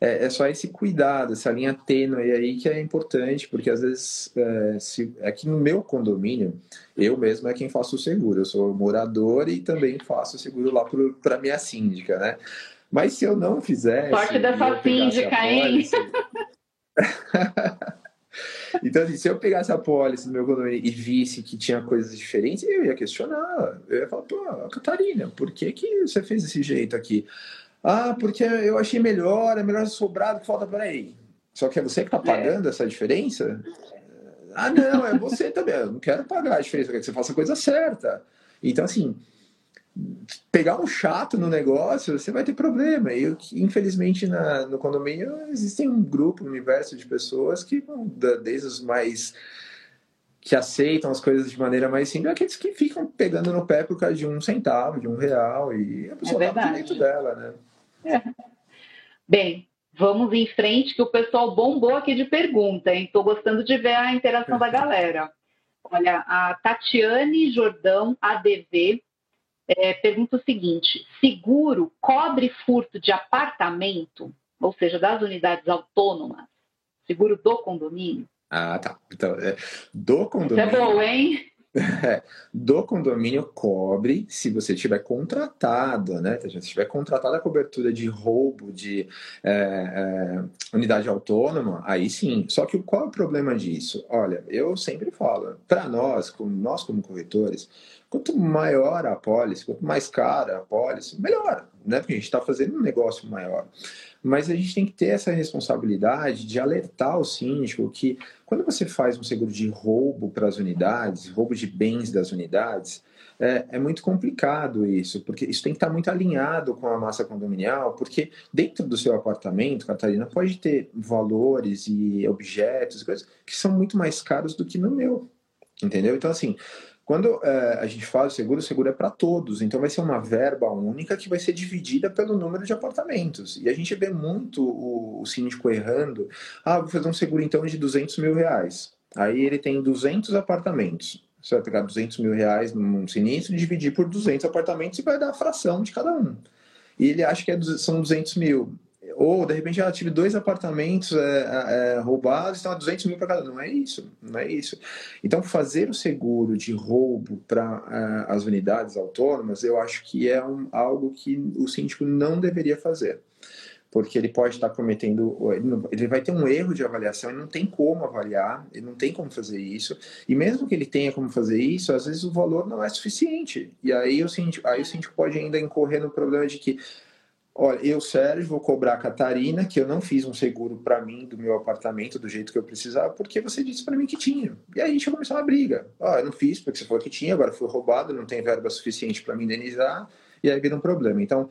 é, é, só esse cuidado, essa linha tênue aí que é importante, porque às vezes, é, se, aqui no meu condomínio, eu mesmo é quem faço o seguro, eu sou morador e também faço o seguro lá para minha síndica, né? Mas se eu não fizesse. Sorte dessa síndica, hein? [laughs] Então, assim, se eu pegasse a pólice do meu condomínio e visse que tinha coisas diferentes, eu ia questionar. Eu ia falar, pô, Catarina, por que, que você fez desse jeito aqui? Ah, porque eu achei melhor, é melhor sobrado que falta. Peraí. Só que é você que está pagando é. essa diferença? Ah, não, é você também. Eu não quero pagar a diferença, eu quero que você faça a coisa certa. Então, assim, pegar um chato no negócio, você vai ter problema. E, infelizmente, na, no condomínio, existem um grupo, um universo de pessoas que, desde os mais que aceitam as coisas de maneira mais simples, aqueles que ficam pegando no pé por causa de um centavo, de um real, e a pessoa é tá dentro dela, né? Bem, vamos em frente, que o pessoal bombou aqui de pergunta, hein? Estou gostando de ver a interação da [laughs] galera. Olha, a Tatiane Jordão, ADV, é, pergunta o seguinte: seguro cobre furto de apartamento, ou seja, das unidades autônomas, seguro do condomínio? Ah, tá. Então, é, do condomínio. Isso é bom, hein? [laughs] É, do condomínio cobre se você tiver contratado, né? Se você tiver contratado a cobertura de roubo de é, é, unidade autônoma, aí sim. Só que qual é o problema disso? Olha, eu sempre falo, para nós, como nós como corretores, quanto maior a apólice, quanto mais cara a apólice, melhor, né? Porque a gente está fazendo um negócio maior. Mas a gente tem que ter essa responsabilidade de alertar o síndico que quando você faz um seguro de roubo para as unidades, roubo de bens das unidades, é, é, muito complicado isso, porque isso tem que estar muito alinhado com a massa condominial, porque dentro do seu apartamento, Catarina, pode ter valores e objetos, coisas que são muito mais caros do que no meu, entendeu? Então, assim, quando é, a gente faz seguro, o seguro é para todos, então vai ser uma verba única que vai ser dividida pelo número de apartamentos. E a gente vê muito o, o síndico errando. Ah, vou fazer um seguro então de 200 mil reais. Aí ele tem 200 apartamentos. Você vai pegar 200 mil reais num sinistro e dividir por 200 apartamentos e vai dar a fração de cada um. E ele acha que é, são 200 mil. Ou, de repente, ela tive dois apartamentos é, é, é roubados, estão a 200 mil para cada. Não é isso, não é isso. Então, fazer o seguro de roubo para é, as unidades autônomas, eu acho que é um, algo que o síndico não deveria fazer. porque ele pode estar cometendo, ele vai ter um erro de avaliação, ele não tem como avaliar, ele não tem como fazer isso, e mesmo que ele tenha como fazer isso, às vezes o valor não é suficiente, e aí o síndico, aí o síndico pode ainda incorrer no problema de que, olha, eu, Sérgio, vou cobrar a Catarina, que eu não fiz um seguro para mim do meu apartamento do jeito que eu precisava, porque você disse para mim que tinha, e aí a gente vai começar uma briga, ó, eu não fiz porque você falou que tinha, agora foi roubado, não tem verba suficiente para me indenizar, e aí vira um problema, então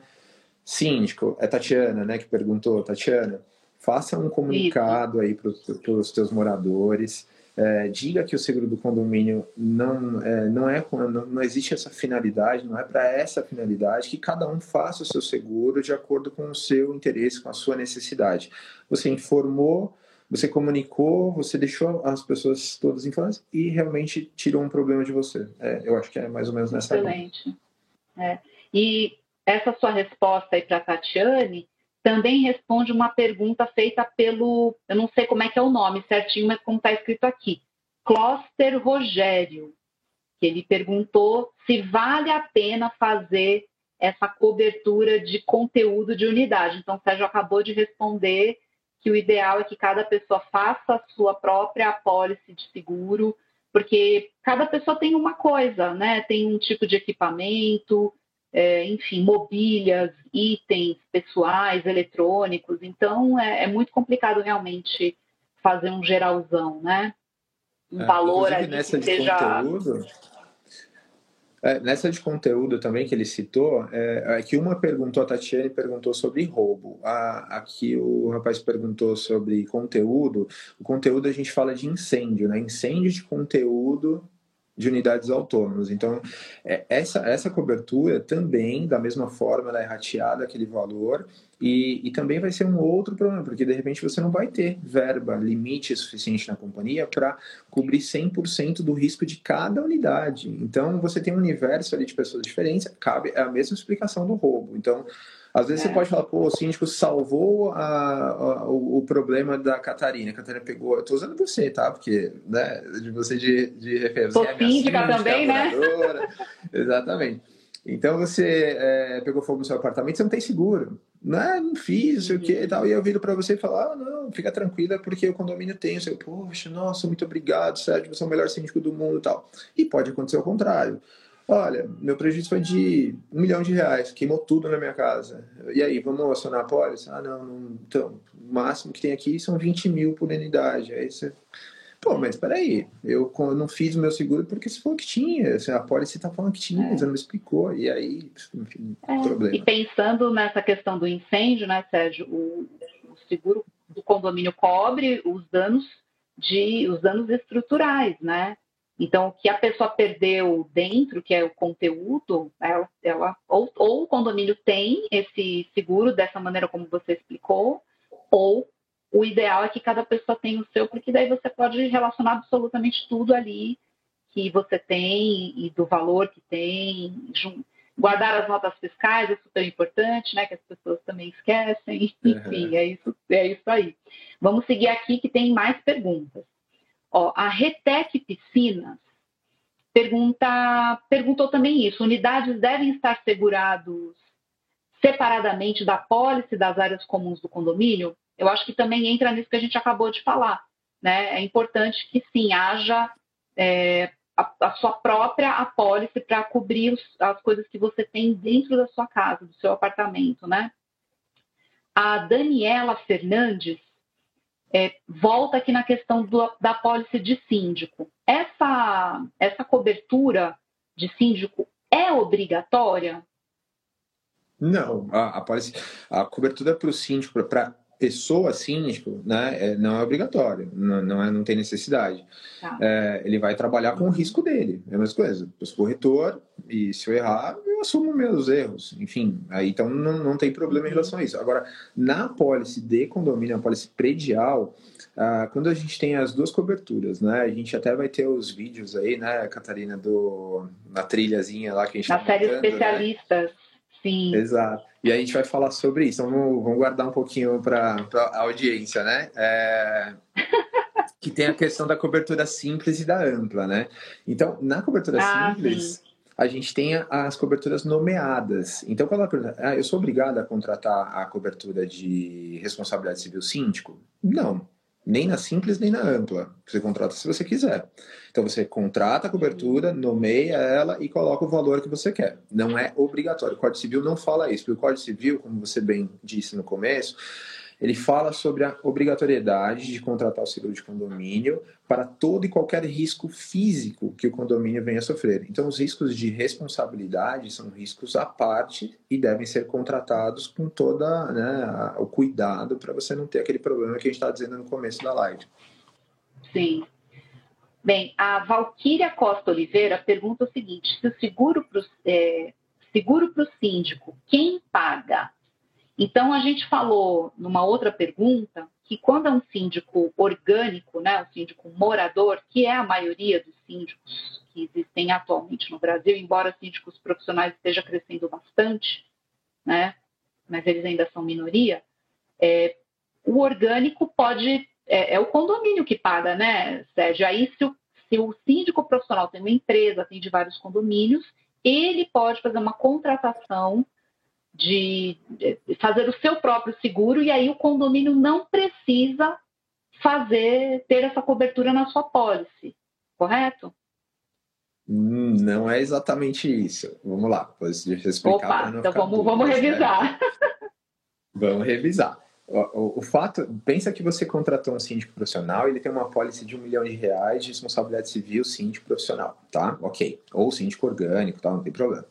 síndico, é Tatiana, né, que perguntou, Tatiana, faça um comunicado aí para os teus moradores, é, diga que o seguro do condomínio não é, não é não, não existe essa finalidade, não é para essa finalidade, que cada um faça o seu seguro de acordo com o seu interesse, com a sua necessidade. Você informou, você comunicou, você deixou as pessoas todas informadas e realmente tirou um problema de você. É, eu acho que é mais ou menos nessa Excelente. É. E essa sua resposta aí para a Tatiane também responde uma pergunta feita pelo, eu não sei como é que é o nome certinho, mas como está escrito aqui, Closter Rogério, que ele perguntou se vale a pena fazer essa cobertura de conteúdo de unidade. Então, o Sérgio acabou de responder que o ideal é que cada pessoa faça a sua própria apólice de seguro, porque cada pessoa tem uma coisa, né? Tem um tipo de equipamento, é, enfim, mobílias, itens pessoais, eletrônicos. Então, é, é, muito complicado realmente fazer um geralzão, né? Um é, valor ali nessa que seja... Conteúdo, é, nessa de conteúdo também que ele citou, é, que uma perguntou, a Tatiane perguntou sobre roubo. A, aqui o rapaz perguntou sobre conteúdo. O conteúdo a gente fala de incêndio, né? Incêndio de conteúdo de unidades autônomas. Então, é, essa, essa cobertura também, da mesma forma, ela é rateada aquele valor e, e também vai ser um outro problema, porque de repente você não vai ter verba, limite suficiente na companhia para cobrir 100% do risco de cada unidade. Então, você tem um universo ali de pessoas diferentes, cabe é a mesma explicação do roubo. Então, às vezes é. você pode falar, pô, o síndico salvou a, a, o, o, problema da Catarina. A Catarina pegou. Eu tô usando você, tá? Porque, né, de você de, de referência. Sou é síndica também, né? [laughs] Exatamente. Então você é, pegou fogo no seu apartamento, você não tem seguro. Não, é, não fiz, não sei o que e tal. E eu viro para você e falar: ah, não, fica tranquila, porque o condomínio tem. Sei, poxa, nossa, muito obrigado, Sérgio, você é o melhor síndico do mundo e tal. E pode acontecer o contrário. Olha, meu prejuízo foi de um milhão de reais, queimou tudo na minha casa. E aí, vamos acionar a pólice? Ah, não, não, então, o máximo que tem aqui são 20 mil por unidade. Aí você. Pô, mas peraí, eu não fiz o meu seguro porque você falou que tinha. A pólice está falando que tinha, é. você não me explicou. E aí, enfim, é. problema. E pensando nessa questão do incêndio, né, Sérgio, o, o seguro do condomínio cobre os danos de os danos estruturais, né? Então, o que a pessoa perdeu dentro, que é o conteúdo, ela, ela ou, ou, o condomínio tem esse seguro dessa maneira como você explicou, ou o ideal é que cada pessoa tenha o seu, porque daí você pode relacionar absolutamente tudo ali que você tem e do valor que tem. Guardar as notas fiscais é super importante, né? Que as pessoas também esquecem. Enfim, uhum. é, isso, é isso aí. Vamos seguir aqui que tem mais perguntas. Ó, a Retec Piscinas pergunta, perguntou também isso: unidades devem estar segurados separadamente da pólice das áreas comuns do condomínio? Eu acho que também entra nisso que a gente acabou de falar. Né? É importante que sim haja é, a, a, sua própria apólice para cobrir os, as coisas que você tem dentro da sua casa, do seu apartamento. Né? A Daniela Fernandes é, volta aqui na questão do, da apólice de síndico. Essa, essa cobertura de síndico é obrigatória? Não, a, a, policy, a cobertura para o síndico, para pessoa síndico, né, é, não é obrigatório, não, não, é, não tem necessidade. Tá. É, ele vai trabalhar com o risco dele, é a mesma coisa. Eu sou corretor e se eu errar, eu assumo meus erros. Enfim, aí então não, não tem problema em relação a isso. Agora, na pólice de condomínio, a pólice predial, ah, quando a gente tem as duas coberturas, né, a gente até vai ter os vídeos aí, né, Catarina, do, na trilhazinha lá que a gente Na tá série né? Especialistas. Né? Sim. Exato. E a gente vai falar sobre isso. Então, vamos, vamos guardar um pouquinho para a audiência, né? É... [laughs] que tem a questão da cobertura simples e da ampla, né? Então, na cobertura ah, simples, sim. a gente tem as coberturas nomeadas. Então, quando ela pergunta, ah, eu sou obrigado a contratar a cobertura de responsabilidade civil síndico? Não. Nem na simples, nem na ampla. Você contrata se você quiser. Então, você contrata a cobertura, nomeia ela e coloca o valor que você quer. Não é obrigatório. O Código Civil não fala isso. Porque o Código Civil, como você bem disse no começo, ele fala sobre a obrigatoriedade de contratar o seguro de condomínio para todo e qualquer risco físico que o condomínio venha a sofrer. Então, os riscos de responsabilidade são riscos à parte e devem ser contratados com toda né, o cuidado para você não ter aquele problema que a gente está dizendo no começo da live. Sim. Bem, a Valquíria Costa Oliveira pergunta o seguinte: se o seguro para é, seguro o síndico, quem paga? Então, a gente falou numa outra pergunta que quando é um síndico orgânico, né, um síndico morador, que é a maioria dos síndicos que existem atualmente no Brasil, embora síndicos profissionais esteja crescendo bastante, né, mas eles ainda são minoria, é, o orgânico pode, é, é, o condomínio que paga, né, Sérgio? Aí, se o, se o síndico profissional tem uma empresa, atende vários condomínios, ele pode fazer uma contratação de fazer o seu próprio seguro e aí o condomínio não precisa fazer ter essa cobertura na sua pólice, correto? Hum, não é exatamente isso. Vamos lá, deixa eu explicar. Opa, então vamos, vamos né? revisar. Né? [laughs] vamos revisar. O, o, o, fato, pensa que você contratou um síndico profissional, ele tem uma pólice de um milhão de reais de responsabilidade civil síndico profissional, tá? Ok. Ou síndico orgânico, tá? Não tem problema.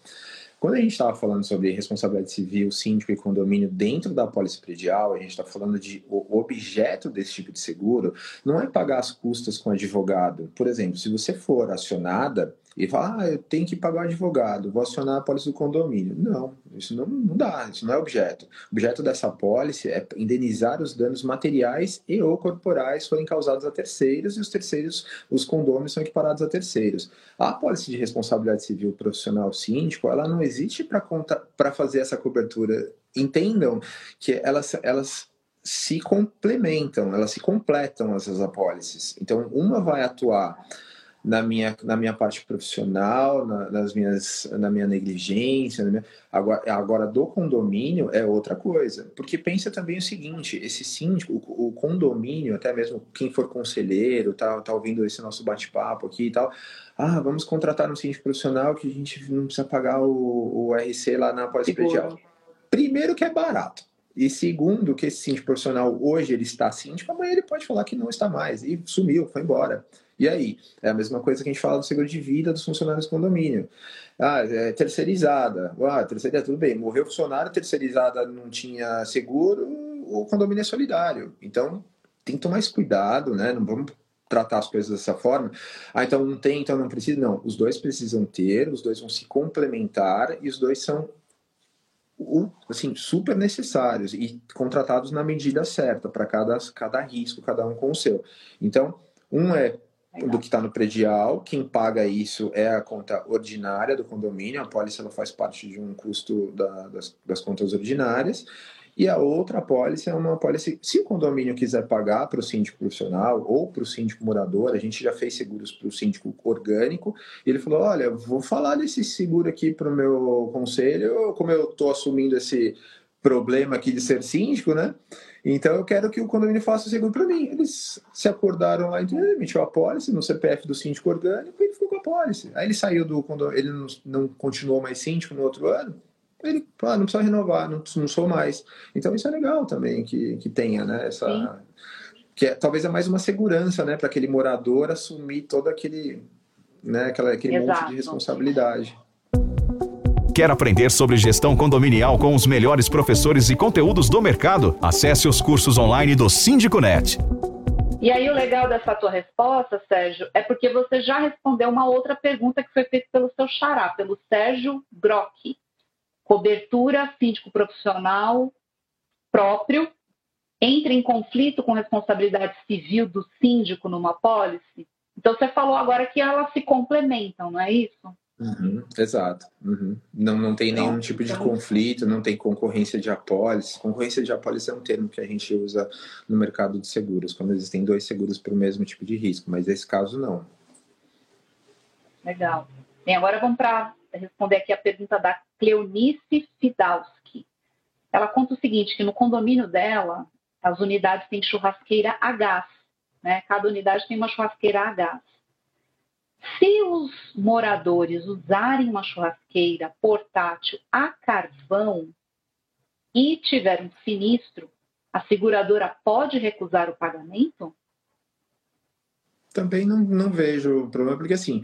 Quando a gente estava falando sobre responsabilidade civil, síndico e condomínio dentro da pólice predial, a gente está falando de o objeto desse tipo de seguro não é pagar as custas com advogado. Por exemplo, se você for acionada e falar, ah, eu tenho que pagar o advogado, vou acionar a pólice do condomínio. Não, isso não, não dá, isso não é objeto. O objeto dessa pólice é indenizar os danos materiais e ou corporais forem causados a terceiros e os terceiros, os condôminos são equiparados a terceiros. A pólice de responsabilidade civil profissional síndico, ela não existe para fazer essa cobertura. Entendam que elas, elas se complementam, elas se completam essas apólices. Então, uma vai atuar na minha, na minha parte profissional, na, nas minhas, na minha negligência. Na minha... Agora, agora, do condomínio é outra coisa. Porque pensa também o seguinte: esse síndico, o, o condomínio, até mesmo quem for conselheiro, tá, tá ouvindo esse nosso bate-papo aqui e tal. Ah, vamos contratar um síndico profissional que a gente não precisa pagar o, o RC lá na pós-predial. Primeiro que é barato. E segundo, que esse síndico profissional hoje ele está síndico, amanhã ele pode falar que não está mais e sumiu, foi embora. E aí? É a mesma coisa que a gente fala do seguro de vida dos funcionários do condomínio. Ah, é terceirizada. Ah, terceirizada, tudo bem. Morreu funcionário, terceirizada não tinha seguro, o condomínio é solidário. Então, tem que tomar esse cuidado, né? Não vamos tratar as coisas dessa forma. Ah, então não tem, então não precisa. Não, os dois precisam ter, os dois vão se complementar e os dois são assim, super necessários e contratados na medida certa para cada, cada risco, cada um com o seu. Então, um é do que está no predial. Quem paga isso é a conta ordinária do condomínio. A pólice ela faz parte de um custo da, das, das, contas ordinárias. E a outra pólice é uma pólice. Se o condomínio quiser pagar para o síndico profissional ou para o síndico morador, a gente já fez seguros para o síndico orgânico. E ele falou: Olha, vou falar desse seguro aqui para o meu conselho, como eu estou assumindo esse problema aqui de ser síndico, né? Então eu quero que o condomínio faça o seguro para mim. Eles se acordaram lá, então, emitiu a pólice no CPF do síndico orgânico e ele ficou com a pólice. Aí ele saiu do condomínio, ele não, não continuou mais síndico no outro ano. Ele, ah, não precisa renovar, não, não sou mais. Então isso é legal também que, que tenha, né? Essa, Sim. que é, talvez é mais uma segurança, né, para aquele morador assumir todo aquele, né, aquela, aquele monte de responsabilidade. Quer aprender sobre gestão condominial com os melhores professores e conteúdos do mercado? Acesse os cursos online do SíndicoNet. E aí o legal dessa tua resposta, Sérgio, é porque você já respondeu uma outra pergunta que foi feita pelo seu xará, pelo Sérgio Grock. Cobertura síndico profissional próprio entra em conflito com responsabilidade civil do síndico numa pólice? Então você falou agora que elas se complementam, não é isso? Uhum, exato. Uhum. Não, não tem nenhum tipo de então conflito, não tem concorrência de apólice. Concorrência de apólice é um termo que a gente usa no mercado de seguros, quando existem dois seguros para o mesmo tipo de risco, mas nesse caso não. Legal. Bem, agora vamos para responder aqui a pergunta da Cleonice Fidalski. Ela conta o seguinte, que no condomínio dela, as unidades têm churrasqueira a gás. Né? Cada unidade tem uma churrasqueira a gás. Se os moradores usarem uma churrasqueira portátil a carvão e tiver um sinistro, a seguradora pode recusar o pagamento? Também não, não vejo problema, porque assim,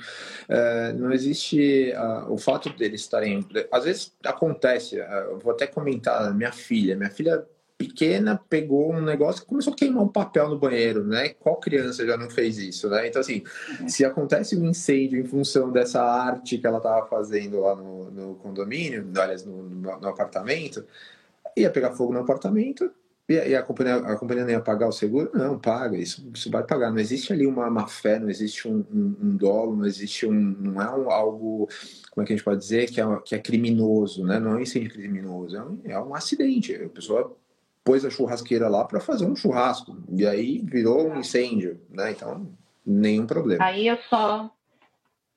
é, não existe uh, o fato deles estarem. Às vezes acontece, uh, vou até comentar, minha filha, minha filha pequena pegou um negócio e começou a queimar um papel no banheiro, né? Qual criança já não fez isso, né? Então, assim, uhum. se acontece um incêndio em função dessa arte que ela estava fazendo lá no, no condomínio, aliás, no, no, no, apartamento, ia pegar fogo no apartamento e, e a, companhia, a companhia não ia pagar o seguro? Não, paga, isso, isso vai pagar. Não existe ali uma má fé, não existe um, um, um dolo, não existe um. Não é um, algo, como é que a gente pode dizer, que é, que é criminoso, né? Não é um incêndio criminoso, é um, é um acidente. A pessoa pôs a churrasqueira lá para fazer um churrasco. E aí virou um incêndio, né? Então, nenhum problema. Aí eu só.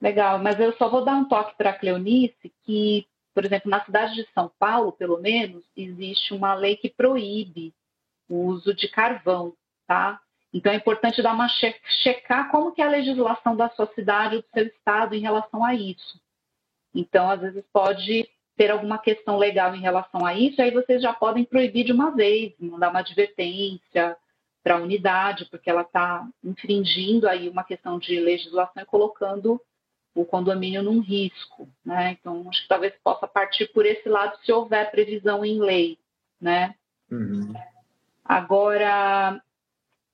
Legal, mas eu só vou dar um toque para a Cleonice que, por exemplo, na cidade de São Paulo, pelo menos, existe uma lei que proíbe o uso de carvão, tá? Então é importante dar uma che checar como que é a legislação da sua cidade ou do seu estado em relação a isso. Então, às vezes pode ter alguma questão legal em relação a isso, aí vocês já podem proibir de uma vez, mandar uma advertência para a unidade, porque ela está infringindo aí uma questão de legislação e colocando o condomínio num risco, né? Então, acho que talvez possa partir por esse lado se houver previsão em lei, né? Uhum. Agora,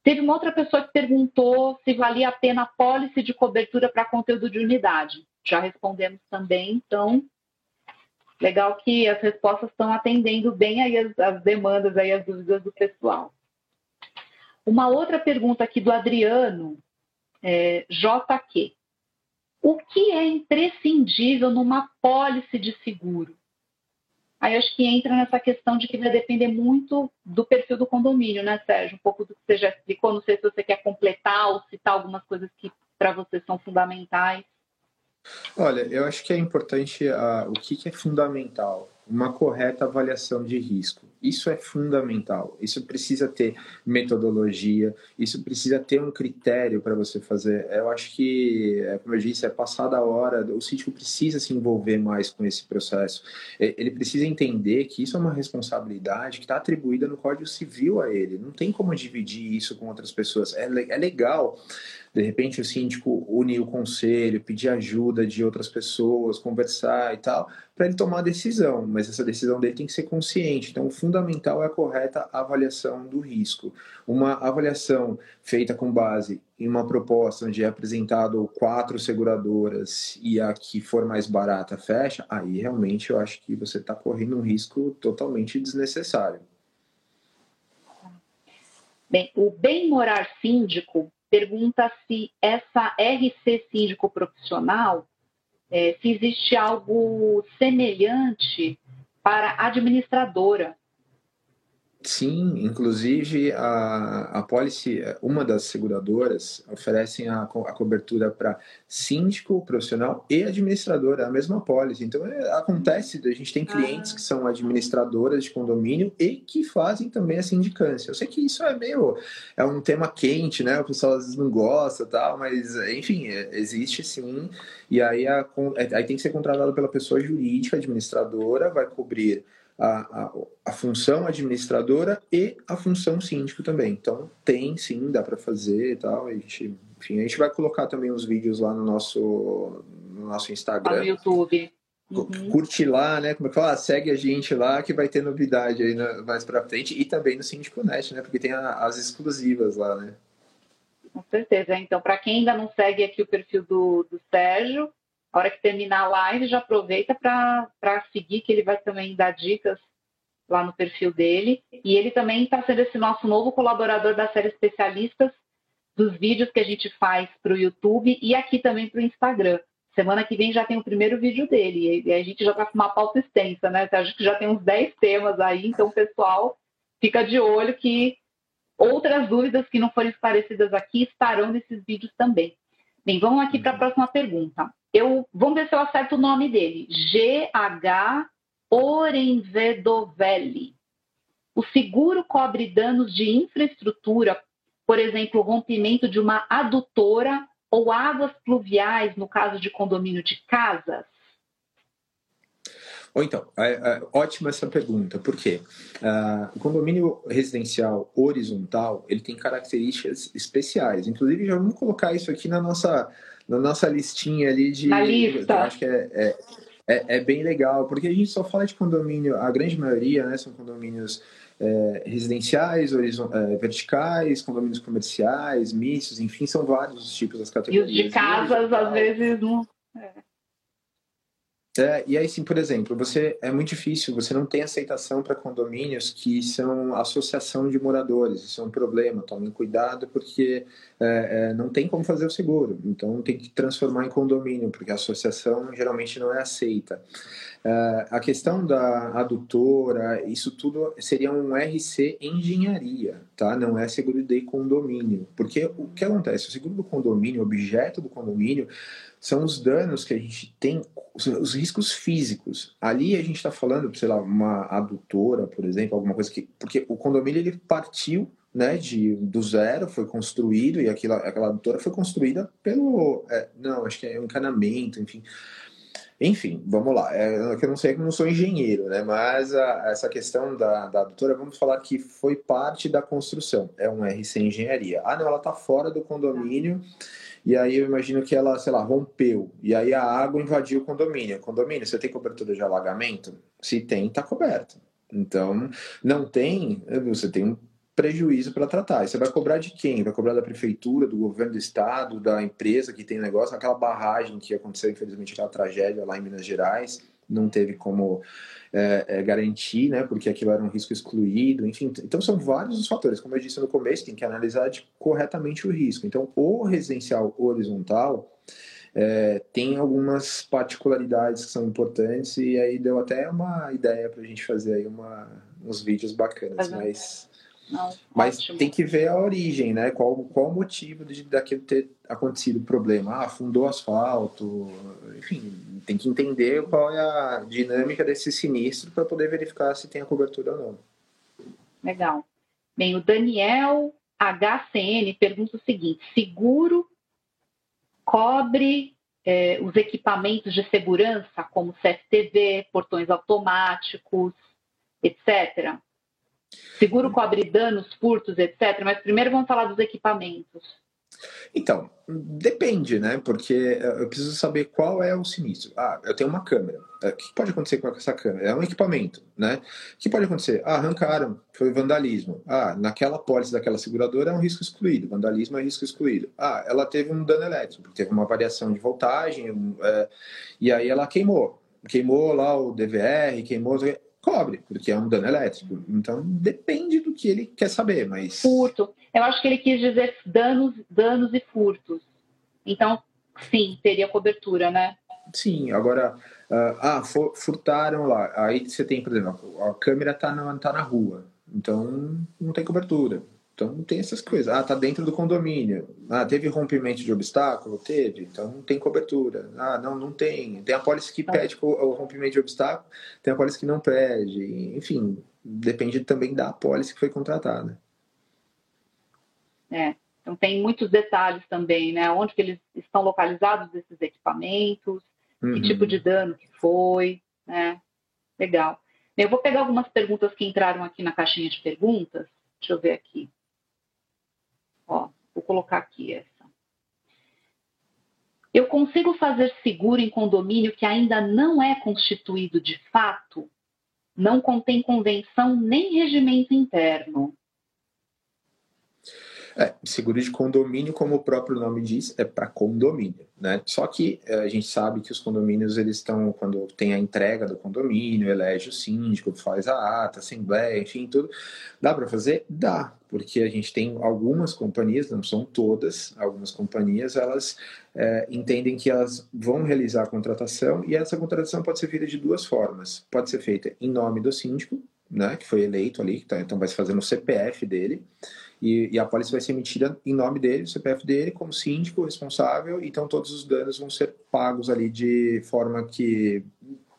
teve uma outra pessoa que perguntou se valia a pena a pólice de cobertura para conteúdo de unidade. Já respondemos também, então legal que as respostas estão atendendo bem aí as, as demandas, aí as dúvidas do pessoal. Uma outra pergunta aqui do Adriano, é, JQ. O que é imprescindível numa pólice de seguro? Aí acho que entra nessa questão de que vai depender muito do perfil do condomínio, né, Sérgio? Um pouco do que você já explicou. Não sei se você quer completar ou citar algumas coisas que para você são fundamentais. Olha, eu acho que é importante uh, o que, que é fundamental uma correta avaliação de risco. Isso é fundamental. Isso precisa ter metodologia, isso precisa ter um critério para você fazer. Eu acho que, é, como eu disse, é passada a hora, o síndico precisa se envolver mais com esse processo. Ele precisa entender que isso é uma responsabilidade que está atribuída no Código Civil a ele. Não tem como dividir isso com outras pessoas. É, é legal de repente o síndico unir o conselho, pedir ajuda de outras pessoas, conversar e tal, para ele tomar a decisão, mas essa decisão dele tem que ser consciente. Então, o fundamental é a correta avaliação do risco. Uma avaliação feita com base em uma proposta onde é apresentado quatro seguradoras e a que for mais barata fecha, aí realmente eu acho que você está correndo um risco totalmente desnecessário. Bem, o bem-morar síndico pergunta se essa RC síndico profissional, é, se existe algo semelhante para administradora. Sim, inclusive a, a policy, uma das seguradoras, oferecem a, a cobertura para síndico, profissional e administradora, a mesma policy. Então é, acontece, a gente tem clientes ah. que são administradoras de condomínio e que fazem também a sindicância. Eu sei que isso é meio, é um tema quente, né? O pessoal às vezes não gosta tal, mas enfim, é, existe sim. E aí, a, é, aí tem que ser contratado pela pessoa jurídica, administradora, vai cobrir a, a, a, função administradora e a função síndico também. Então, tem sim, dá para fazer e tal. A gente, enfim, a gente vai colocar também os vídeos lá no nosso, no nosso Instagram. No YouTube. Uhum. Curte lá, né? Como é que fala? Segue a gente lá que vai ter novidade aí mais pra frente. E também no Síndico Net, né? Porque tem as exclusivas lá, né? Com certeza. Então, para quem ainda não segue aqui o perfil do, do Sérgio, a hora que terminar a live, já aproveita para seguir, que ele vai também dar dicas lá no perfil dele. E ele também está sendo esse nosso novo colaborador da série Especialistas, dos vídeos que a gente faz para o YouTube e aqui também para o Instagram. Semana que vem já tem o primeiro vídeo dele. E a gente já está com uma pauta extensa, né? Acho que já tem uns 10 temas aí, então, pessoal, fica de olho que outras dúvidas que não foram esclarecidas aqui estarão nesses vídeos também. Bem, vamos aqui para a próxima pergunta. Eu vamos ver se eu acerto o nome dele. GH Orenvedovelli. O seguro cobre danos de infraestrutura, por exemplo, rompimento de uma adutora ou águas pluviais no caso de condomínio de casas? Ou então, é, é, ótima essa pergunta, por quê? Uh, o condomínio residencial horizontal, ele tem características especiais. Inclusive, já vamos colocar isso aqui na nossa, na nossa listinha ali de... Na lista. Eu acho que é, é, é, é, bem legal, porque a gente só fala de condomínio, a grande maioria né, são condomínios é, residenciais, é, verticais, condomínios comerciais, mistos, enfim, são vários os tipos das categorias. E os de casas, às vezes, não... É. E aí, sim, por exemplo, você é muito difícil, você não tem aceitação para condomínios que são associação de moradores. Isso é um problema. Tomem cuidado porque é, é, não tem como fazer o seguro. Então, tem que transformar em condomínio, porque a associação geralmente não é aceita. É, a questão da adutora, isso tudo seria um RC engenharia, tá? Não é seguro de condomínio. Porque o que acontece? O seguro do condomínio, o objeto do condomínio, são os danos que a gente tem, os riscos físicos. Ali a gente está falando, sei lá, uma adutora, por exemplo, alguma coisa que. Porque o condomínio ele partiu né, de, do zero, foi construído, e aquela, aquela adutora foi construída pelo. É, não, acho que é um encanamento, enfim. Enfim, vamos lá. É, eu não sei que eu não sou engenheiro, né? Mas a, essa questão da, da adutora, vamos falar que foi parte da construção. É um RC Engenharia. Ah, não, ela está fora do condomínio. E aí eu imagino que ela, sei lá, rompeu. E aí a água invadiu o condomínio. Condomínio, você tem cobertura de alagamento? Se tem, está coberto. Então, não tem, você tem um prejuízo para tratar. E você vai cobrar de quem? Vai cobrar da prefeitura, do governo do estado, da empresa que tem negócio? Aquela barragem que aconteceu, infelizmente, aquela tragédia lá em Minas Gerais, não teve como é, é, garantir, né, porque aquilo era um risco excluído, enfim. Então, são vários os fatores. Como eu disse no começo, tem que analisar de, corretamente o risco. Então, o residencial horizontal é, tem algumas particularidades que são importantes e aí deu até uma ideia para a gente fazer aí uma, uns vídeos bacanas, mas não, Mas ótimo. tem que ver a origem, né? Qual, qual o motivo de daquilo ter acontecido o problema? Ah, fundou asfalto, enfim, tem que entender qual é a dinâmica desse sinistro para poder verificar se tem a cobertura ou não. Legal. Bem, o Daniel HCN pergunta o seguinte: seguro cobre é, os equipamentos de segurança, como CFTV, portões automáticos, etc. Seguro cobre danos, furtos, etc. Mas primeiro vamos falar dos equipamentos. Então, depende, né? Porque eu preciso saber qual é o sinistro. Ah, eu tenho uma câmera. É, o que pode acontecer com essa câmera? É um equipamento, né? O que pode acontecer? Ah, arrancaram, foi vandalismo. Ah, naquela pólice daquela seguradora é um risco excluído. Vandalismo é risco excluído. Ah, ela teve um dano elétrico, teve uma variação de voltagem, é, e aí ela queimou. Queimou lá o DVR, queimou cobre, porque é um dano elétrico. Então depende do que ele quer saber, mas. Furto. Eu acho que ele quis dizer danos, danos e furtos. Então, sim, teria cobertura, né? Sim, agora, uh, ah, furtaram lá. Aí você tem, por exemplo, a câmera está na, tá na rua, então não tem cobertura. Então tem essas coisas. Ah, tá dentro do condomínio. Ah, teve rompimento de obstáculo? Teve. Então não tem cobertura. Ah, não, não tem. Tem a pólice que pede o rompimento de obstáculo, tem a pólice que não pede. Enfim, depende também da pólice que foi contratada. É. Então tem muitos detalhes também, né? Onde que eles estão localizados esses equipamentos, uhum. que tipo de dano que foi, né? Legal. Eu vou pegar algumas perguntas que entraram aqui na caixinha de perguntas. Deixa eu ver aqui. Ó, vou colocar aqui essa. Eu consigo fazer seguro em condomínio que ainda não é constituído de fato? Não contém convenção nem regimento interno. É, seguro de condomínio, como o próprio nome diz, é para condomínio, né? Só que é, a gente sabe que os condomínios, eles estão, quando tem a entrega do condomínio, elege o síndico, faz a ata, assembleia, enfim, tudo. Dá para fazer? Dá, porque a gente tem algumas companhias, não são todas, algumas companhias, elas é, entendem que elas vão realizar a contratação e essa contratação pode ser feita de duas formas. Pode ser feita em nome do síndico, né, que foi eleito ali, tá, então vai se fazer no CPF dele, e, e a pólice vai ser emitida em nome dele, o CPF dele, como síndico responsável, então todos os danos vão ser pagos ali de forma que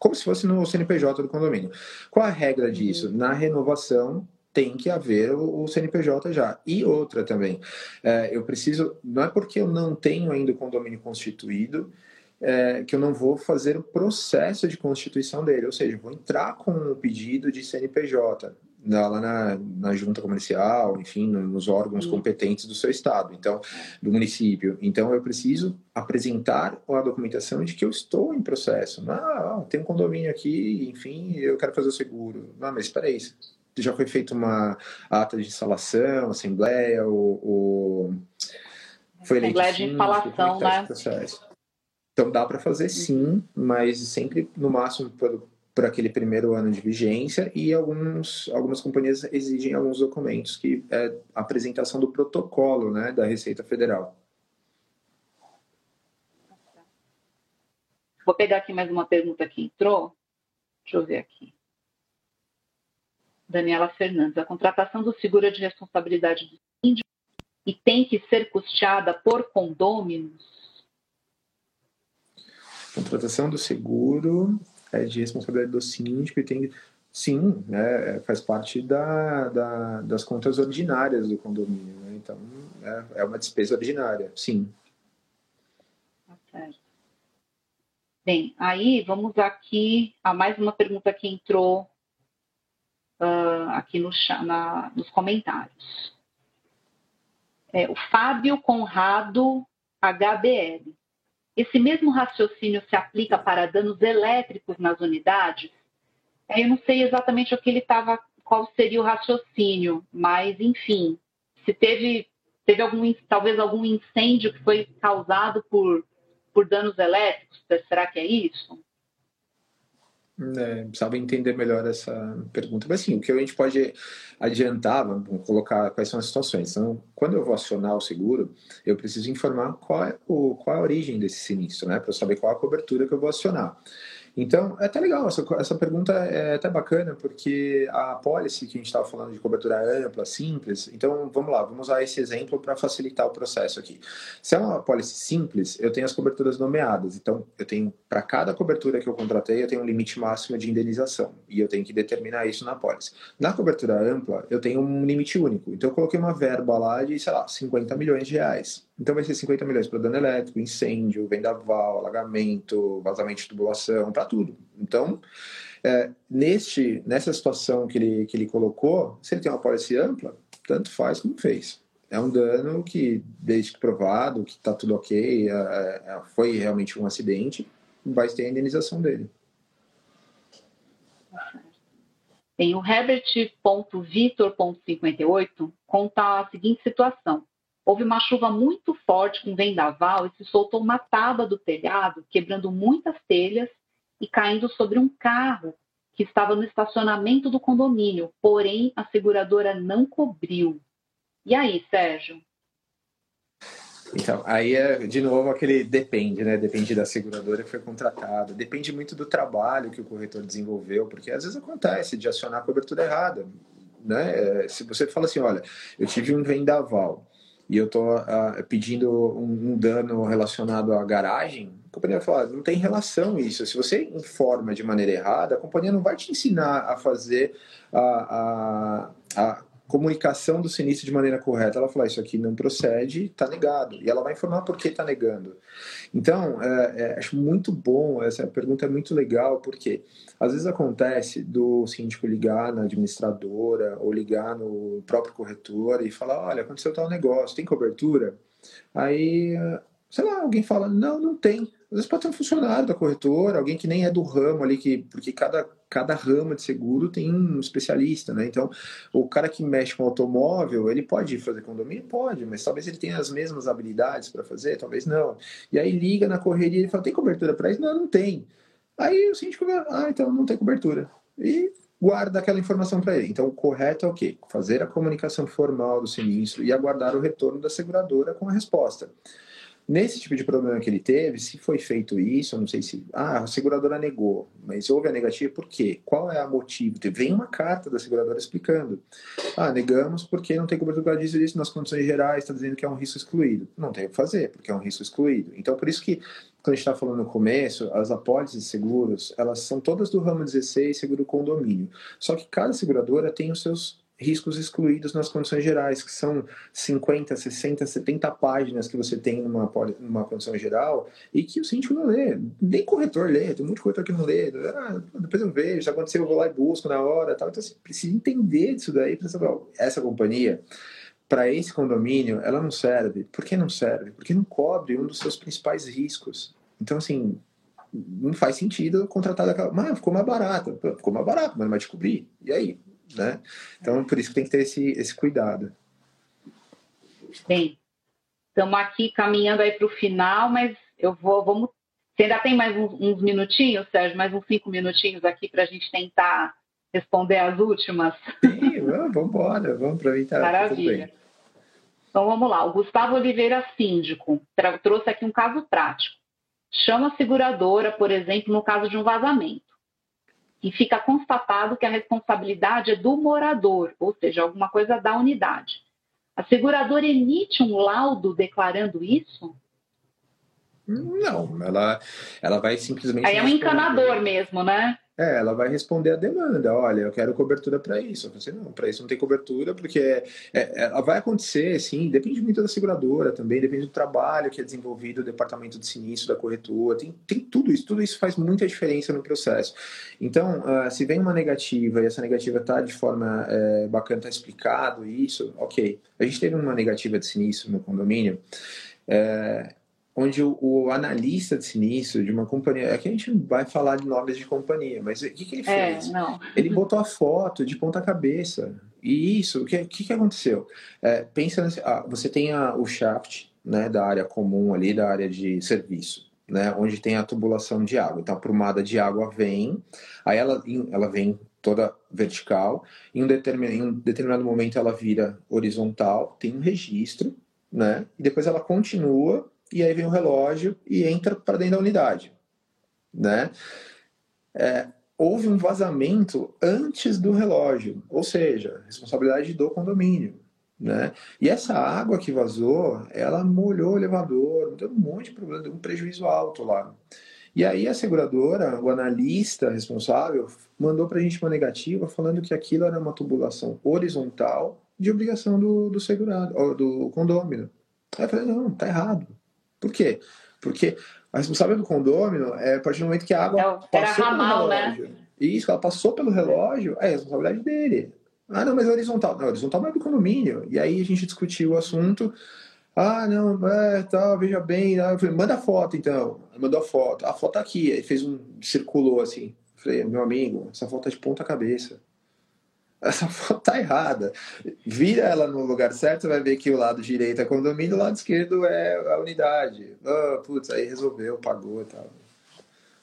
como se fosse no CNPJ do condomínio. Qual a regra disso? Uhum. Na renovação, tem que haver o, CNPJ já. E outra também, é, eu preciso, não é porque eu não tenho ainda o condomínio constituído, é, que eu não vou fazer o processo de constituição dele, ou seja, vou entrar com o um pedido de CNPJ lá na, na junta comercial, enfim, nos órgãos uhum. competentes do seu estado, então, do município. Então, eu preciso apresentar a documentação de que eu estou em processo. Ah, tem um condomínio aqui, enfim, eu quero fazer o seguro. Não, mas espera aí, já foi feita uma ata de instalação, assembleia, o, o... foi assembleia de instalação, né? Então dá para fazer sim, mas sempre no máximo por, por aquele primeiro ano de vigência e alguns, algumas companhias exigem alguns documentos que é a apresentação do protocolo, né, da Receita Federal. Vou pegar aqui mais uma pergunta que entrou. Deixa eu ver aqui. Daniela Fernandes, a contratação do seguro é de responsabilidade do síndico e tem que ser custeada por condôminos? Contratação do seguro é de responsabilidade do síndico e tem sim, é, faz parte da, da, das contas ordinárias do condomínio. Né? Então, é, é, uma despesa ordinária, sim. Tá certo. Bem, aí vamos aqui a mais uma pergunta que entrou uh, aqui no, na, nos comentários. É, o Fábio Conrado HBL. Esse mesmo raciocínio se aplica para danos elétricos nas unidades? É, eu não sei exatamente o que ele estava, qual seria o raciocínio, mas enfim, se teve, teve algum, talvez algum incêndio que foi causado por, por danos elétricos, será que é isso? É, precisava entender melhor essa pergunta. Mas sim, o que a gente pode adiantar, vamos colocar quais são as situações. Então, quando eu vou acionar o seguro, eu preciso informar qual é, o, qual é a origem desse sinistro, né? Para eu saber qual é a cobertura que eu vou acionar. Então, é até legal, essa, essa pergunta é até bacana, porque a policy que a gente estava falando de cobertura ampla, simples, então vamos lá, vamos usar esse exemplo para facilitar o processo aqui. Se é uma policy simples, eu tenho as coberturas nomeadas, então eu tenho, para cada cobertura que eu contratei, eu tenho um limite máximo de indenização, e eu tenho que determinar isso na policy. Na cobertura ampla, eu tenho um limite único, então eu coloquei uma verba lá de, sei lá, 50 milhões de reais. Então vai ser 50 milhões para dano elétrico, incêndio, vendaval, alagamento, vazamento de tubulação, para tudo. Então, é, neste, nessa situação que ele, que ele colocou, se ele tem uma policy ampla, tanto faz como fez. É um dano que, desde que provado, que está tudo ok, é, é, foi realmente um acidente, vai ter a indenização dele. Tem o Herbert.Vitor.58 conta a seguinte situação. Houve uma chuva muito forte com vendaval e se soltou uma tábua do telhado, quebrando muitas telhas e caindo sobre um carro que estava no estacionamento do condomínio, porém a seguradora não cobriu. E aí, Sérgio? Então, aí é de novo aquele depende, né? Depende da seguradora que foi contratada, depende muito do trabalho que o corretor desenvolveu, porque às vezes acontece de acionar a cobertura errada, né? Se você fala assim, olha, eu tive um vendaval, e eu estou uh, ah, pedindo um, um, dano relacionado à garagem, a companhia vai falar, não tem relação isso. Se você informa de maneira errada, a companhia não vai te ensinar a fazer a, a, a comunicação do sinistro de maneira correta. Ela fala, isso aqui não procede, está negado. E ela vai informar por que está negando. Então, é, é, acho muito bom, essa pergunta é muito legal, porque às vezes acontece do síndico ligar na administradora ou ligar no próprio corretor e falar, olha, aconteceu tal negócio, tem cobertura? Aí, sei lá, alguém fala, não, não tem. Às vezes pode ser um funcionário da corretora, alguém que nem é do ramo ali, que, porque cada, cada ramo de seguro tem um especialista, né? Então, o cara que mexe com automóvel, ele pode fazer condomínio? Pode, mas talvez ele tenha as mesmas habilidades para fazer, talvez não. E aí liga na correria e fala, tem cobertura para isso? Não, não tem. Aí o síndico vai, ah, então não tem cobertura. E guarda aquela informação para ele. Então, o correto é o quê? Fazer a comunicação formal do sinistro e aguardar o retorno da seguradora com a resposta. Nesse tipo de problema que ele teve, se foi feito isso, eu não sei se. Ah, a seguradora negou, mas houve a negativa por quê? Qual é o motivo? Vem uma carta da seguradora explicando. Ah, negamos porque não tem cobertura disso e disso nas condições gerais, está dizendo que é um risco excluído. Não tem o que fazer, porque é um risco excluído. Então, por isso que, quando a gente está falando no começo, as apólices de seguros, elas são todas do ramo 16, seguro condomínio. Só que cada seguradora tem os seus riscos excluídos nas condições gerais, que são 50, 60, 70 páginas que você tem numa, numa condição geral e que o síndico não lê. Nem corretor lê, tem muito corretor que não lê. Ah, depois eu vejo, se acontecer eu vou lá e busco na hora. Tal. Então, você precisa entender disso daí para saber, essa companhia para esse condomínio, ela não serve. Por que não serve? Porque não cobre um dos seus principais riscos. Então, assim, não faz sentido contratar daquela. Mas ficou mais barato. Ficou mais barato, mas não vai descobrir. E aí? Né? Então, por isso que tem que ter esse, esse cuidado. Bem, estamos aqui caminhando aí para o final, mas eu vou, vamos... Você ainda tem mais uns, uns minutinhos, Sérgio? Mais uns cinco minutinhos aqui para a gente tentar responder as últimas? Sim, vamos embora, vamos aproveitar. Tá Maravilha. Então vamos lá. O Gustavo Oliveira, síndico, trouxe aqui um caso prático. Chama a seguradora, por exemplo, no caso de um vazamento e fica constatado que a responsabilidade é do morador, ou seja, alguma coisa da unidade. A seguradora emite um laudo declarando isso? Não, ela, ela vai simplesmente. Aí é um encanador mesmo, né? É, ela vai responder a demanda. Olha, eu quero cobertura para isso. Eu falei, não, para isso não tem cobertura, porque é, é, ela vai acontecer, sim, depende muito da seguradora também, depende do trabalho que é desenvolvido, do departamento de sinistro, da corretora, tem, tem tudo isso, tudo isso faz muita diferença no processo. Então, uh, se vem uma negativa e essa negativa está de forma é, bacana, está explicado isso, ok. A gente teve uma negativa de sinistro no condomínio. É, onde o, o, analista de sinistro de uma companhia, aqui a gente não vai falar de nomes de companhia, mas o que, que ele é, fez? É, ele botou a foto de ponta cabeça. E isso, o que, que, que aconteceu? É, pensa, nesse, ah, você tem a, o shaft né, da área comum ali, da área de serviço. Né, onde tem a tubulação de água. Então, a prumada de água vem, aí ela, ela vem toda vertical, em um, determinado, em um determinado momento ela vira horizontal, tem um registro, né, e depois ela continua e aí vem o relógio e entra para dentro da unidade, né? É, houve um vazamento antes do relógio, ou seja, responsabilidade do condomínio, né? E essa água que vazou, ela molhou o elevador, deu um monte de problema, deu um prejuízo alto lá. E aí a seguradora, o analista responsável, mandou para a gente uma negativa falando que aquilo era uma tubulação horizontal de obrigação do, do segurado, do condômino. Aí eu falei, não, tá errado. Por quê? Porque a responsável do condômino é a partir do momento que a água é, passou ramal, pelo né? relógio. Né? Isso, ela passou pelo relógio, é a responsabilidade dele. Ah, não, mas é horizontal. Não, horizontal não é do condomínio. E aí a gente discutiu o assunto. Ah, não, é, tá, veja bem. Ah, eu falei, manda a foto então. Mandou a foto. A foto tá aqui. Ele fez um. circulou assim. Eu falei, meu amigo, essa foto é de ponta cabeça essa foto tá errada. Vira ela no lugar certo, vai ver que o lado direito é condomínio, o lado esquerdo é a unidade. Oh, putz, aí resolveu, pagou e tal.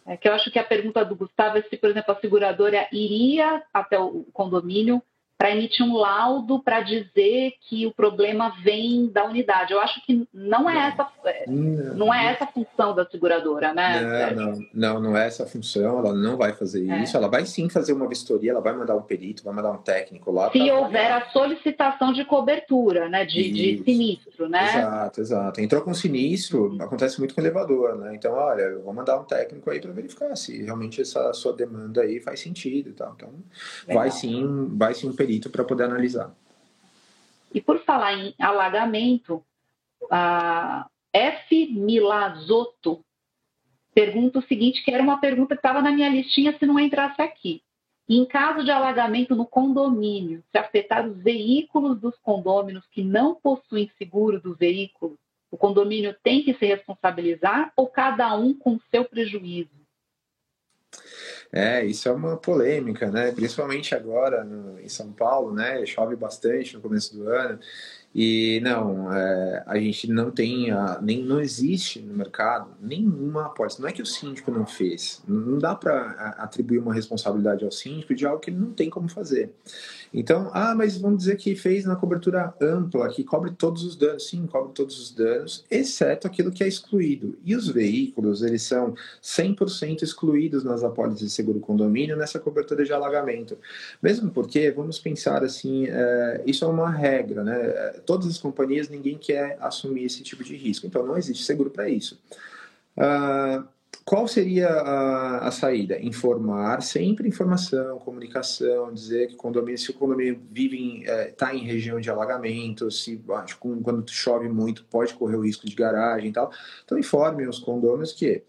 É que eu acho que a pergunta do Gustavo é se, por exemplo, a seguradora iria até o condomínio para emitir um laudo para dizer que o problema vem da unidade. Eu acho que não é essa não, não é essa a função da seguradora, né? Não, não, não, não é essa a função. Ela não vai fazer é. isso. Ela vai sim fazer uma vistoria. Ela vai mandar um perito, vai mandar um técnico lá. Se houver a solicitação de cobertura, né, de, de, sinistro, né? Exato, exato. Entrou com sinistro, acontece muito com elevador, né? Então, olha, eu vou mandar um técnico aí para verificar se realmente essa sua demanda aí faz sentido e tal. Então, Legal. vai sim, vai sim um perito perito para poder analisar. E por falar em alagamento, a F. Milazotto pergunta o seguinte, que era uma pergunta que estava na minha listinha se não entrasse aqui. Em caso de alagamento no condomínio, se afetar os veículos dos condôminos que não possuem seguro do veículo, o condomínio tem que se responsabilizar ou cada um com seu prejuízo? É, isso é uma polêmica, né? Principalmente agora no, em São Paulo, né? Chove bastante no começo do ano. E não, é, a gente não tem, a, nem não existe no mercado nenhuma apólice. Não é que o síndico não fez, não dá para atribuir uma responsabilidade ao síndico de algo que ele não tem como fazer. Então, ah, mas vamos dizer que fez na cobertura ampla, que cobre todos os danos. Sim, cobre todos os danos, exceto aquilo que é excluído. E os veículos, eles são 100% excluídos nas apólices de seguro condomínio nessa cobertura de alagamento. Mesmo porque, vamos pensar assim, é, isso é uma regra, né? Todas as companhias, ninguém quer assumir esse tipo de risco. Então, não existe seguro para isso. Uh, qual seria a, a, saída? Informar, sempre informação, comunicação, dizer que condomínio, se o condomínio vive está é, tá em região de alagamento, se quando chove muito pode correr o risco de garagem e tal. Então informe os condôminos que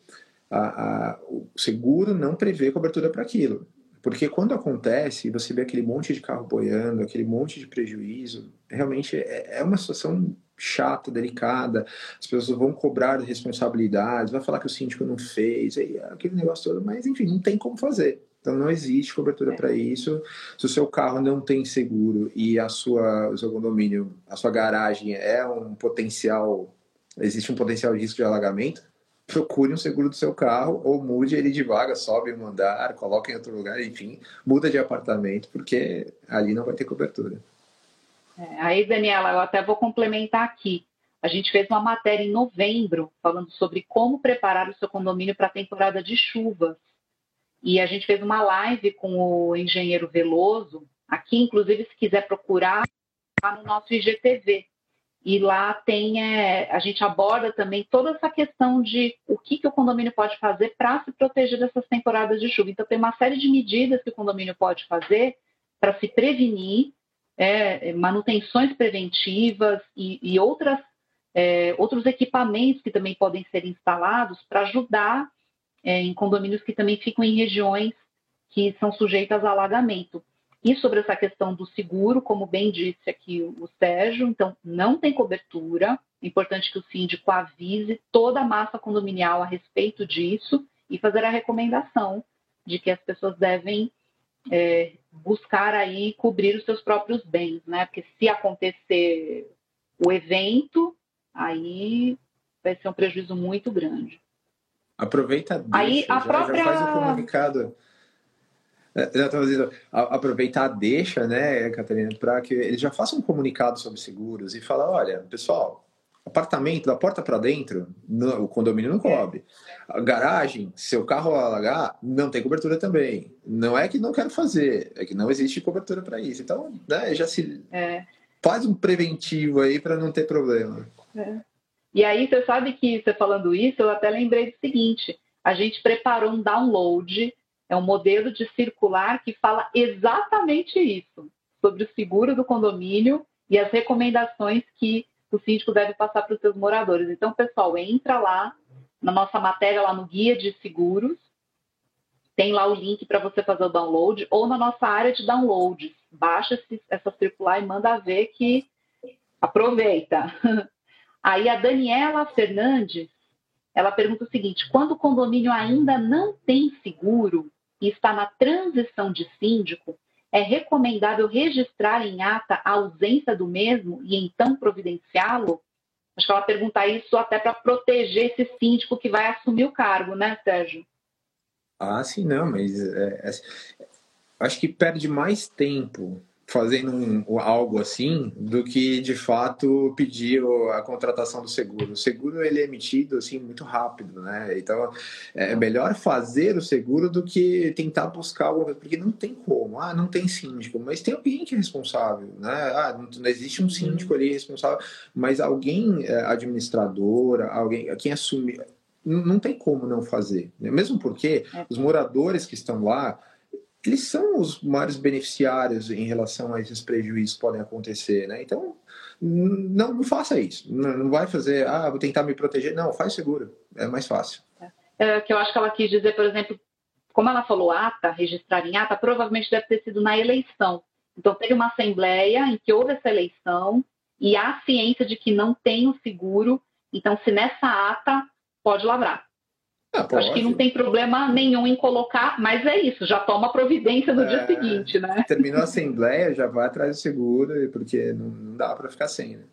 a, a, o seguro não prevê cobertura para aquilo. Porque quando acontece, você vê aquele monte de carro boiando, aquele monte de prejuízo, realmente é, é uma situação chata, delicada, as pessoas vão cobrar responsabilidades, vai falar que o síndico não fez, aí, aquele negócio todo, mas enfim, não tem como fazer. Então não existe cobertura para isso. Se o seu carro não tem seguro e a sua, o seu condomínio, a sua garagem é um potencial, existe um potencial de risco de alagamento, procure um seguro do seu carro ou mude ele de vaga, sobe um andar, coloque em outro lugar, enfim, muda de apartamento, porque ali não vai ter cobertura. É, aí, Daniela, eu até vou complementar aqui. A gente fez uma matéria em novembro falando sobre como preparar o seu condomínio para a temporada de chuvas. E a gente fez uma live com o engenheiro Veloso. Aqui, inclusive, se quiser procurar, está no nosso IGTV. E lá tem, é, a gente aborda também toda essa questão de o que, que o condomínio pode fazer para se proteger dessas temporadas de chuva. Então, tem uma série de medidas que o condomínio pode fazer para se prevenir é, manutenções preventivas e, e outras, é, outros equipamentos que também podem ser instalados para ajudar é, em condomínios que também ficam em regiões que são sujeitas a alagamento. E sobre essa questão do seguro, como bem disse aqui o Sérgio, então não tem cobertura. É importante que o síndico avise toda a massa condominial a respeito disso e fazer a recomendação de que as pessoas devem é, buscar aí cobrir os seus próprios bens, né? Porque se acontecer o evento, aí vai ser um prejuízo muito grande. Aproveita deixa, aí a já, própria... já faz o comunicado. É, já estava dizendo, aproveitar a deixa, né, Catarina, para que eles já façam um comunicado sobre seguros e falar, olha, pessoal, apartamento, da porta para dentro, o condomínio não cobre. A garagem, seu carro alagar, não tem cobertura também. Não é que não quero fazer, é que não existe cobertura para isso. Então, né, já se é. faz um preventivo aí para não ter problema. É. E aí, você sabe que você falando isso, eu até lembrei do seguinte: a gente preparou um download, é um modelo de circular que fala exatamente isso, sobre o seguro do condomínio e as recomendações que o síndico deve passar para os seus moradores. Então, pessoal, entra lá na nossa matéria, lá no Guia de Seguros, tem lá o link para você fazer o download, ou na nossa área de downloads. Baixa essa circular e manda ver que aproveita. [laughs] Aí a Daniela Fernandes, ela pergunta o seguinte: quando o condomínio ainda não tem seguro e está na transição de síndico, é recomendável registrar em ata a ausência do mesmo e então providenciá-lo? Acho que ela pergunta isso até para proteger esse síndico que vai assumir o cargo, né, Sérgio? Ah, sim, não, mas é, é, acho que perde mais tempo fazendo um, algo assim do que de fato pedir a contratação do seguro. O seguro ele é emitido assim muito rápido, né? Então é melhor fazer o seguro do que tentar buscar algo, porque não tem como. Ah, não tem síndico, mas tem alguém que é responsável, né? Ah, não, não existe um síndico ali responsável, mas alguém é, administradora, alguém quem assume não tem como não fazer, né? mesmo porque é. os moradores que estão lá eles são os maiores beneficiários em relação a esses prejuízos que podem acontecer, né? Então, não, não faça isso. Não, não vai fazer, ah, vou tentar me proteger. Não, faz seguro. É mais fácil. É, que eu acho que ela quis dizer, por exemplo, como ela falou ata, registrar em ata, provavelmente deve ter sido na eleição. Então, teve uma assembleia em que houve essa eleição e há ciência de que não tem o seguro. Então, se nessa ata, pode lavrar. Ah, Acho que não tem problema nenhum em colocar, mas é isso, já toma providência no é, dia seguinte, né? Terminou a assembleia, já vai atrás do seguro, porque não, não dá para ficar sem, né?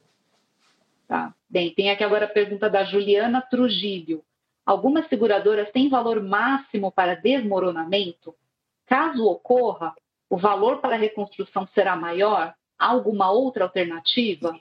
Tá. Bem, tem aqui agora a pergunta da Juliana Trujillo. Algumas seguradoras têm valor máximo para desmoronamento? Caso ocorra, o valor para reconstrução será maior? Há alguma outra alternativa?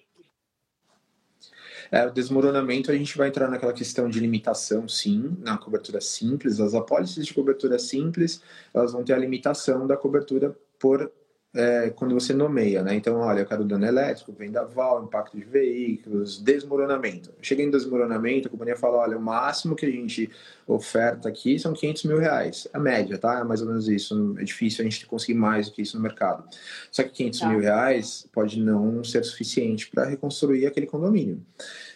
É, o desmoronamento, a gente vai entrar naquela questão de limitação, sim, na cobertura simples. As apólices de cobertura simples, elas vão ter a limitação da cobertura por é, quando você nomeia, né? Então, olha, eu quero dano elétrico, vendaval, impacto de veículos, desmoronamento. Chega em desmoronamento, a companhia fala, olha, o máximo que a gente oferta aqui são 500 mil reais. A média, tá? É mais ou menos isso. É difícil a gente conseguir mais do que isso no mercado. Só que 500 tá. mil reais pode não ser suficiente para reconstruir aquele condomínio.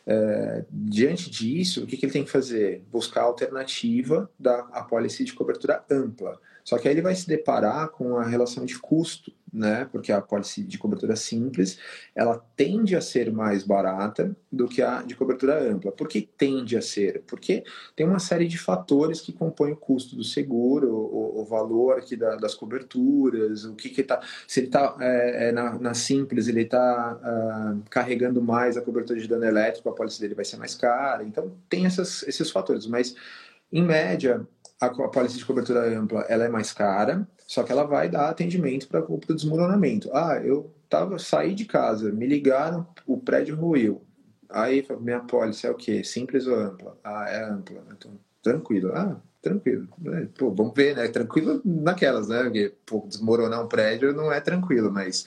É, diante disso, o que, que ele tem que fazer? Buscar a alternativa da apólice de cobertura ampla. Só que aí ele vai se deparar com a relação de custo, né? Porque a pólice de cobertura simples, ela tende a ser mais barata do que a de cobertura ampla. Por que tende a ser? Porque tem uma série de fatores que compõem o custo do seguro, o, o valor aqui da, das coberturas, o que que tá, se ele está é, é, na, na, simples, ele está uh, carregando mais a cobertura de dano elétrico, a pólice dele vai ser mais cara. Então tem essas, esses fatores, mas em média a, a de cobertura ampla ela é mais cara, só que ela vai dar atendimento para o desmoronamento. Ah, eu tava, saí de casa, me ligaram, o prédio ruiu. Aí, minha pólice é o quê? Simples ou ampla? Ah, é ampla. Então, tranquilo. Ah, tranquilo. É, pô, vamos ver, né? Tranquilo naquelas, né? Porque pô, desmoronar um prédio não é tranquilo, mas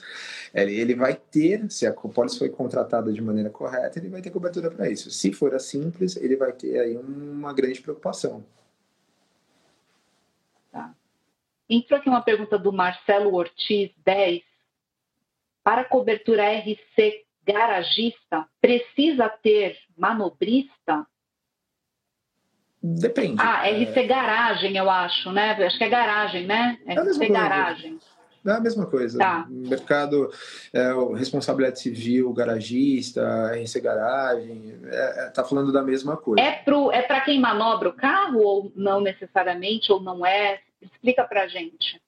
ele, vai ter, se a pólice foi contratada de maneira correta, ele vai ter cobertura para isso. Se for a simples, ele vai ter aí uma grande preocupação. Entrou aqui uma pergunta do Marcelo Ortiz, 10. Para cobertura RC garagista, precisa ter manobrista? Depende. Ah, RC é... garagem, eu acho, né? Acho que é garagem, né? É RC garagem. É a mesma coisa. Tá. Mercado, é, responsabilidade civil, garagista, RC garagem, é, é, tá falando da mesma coisa. É para é quem manobra o carro ou não necessariamente, ou não é? Explica para a gente.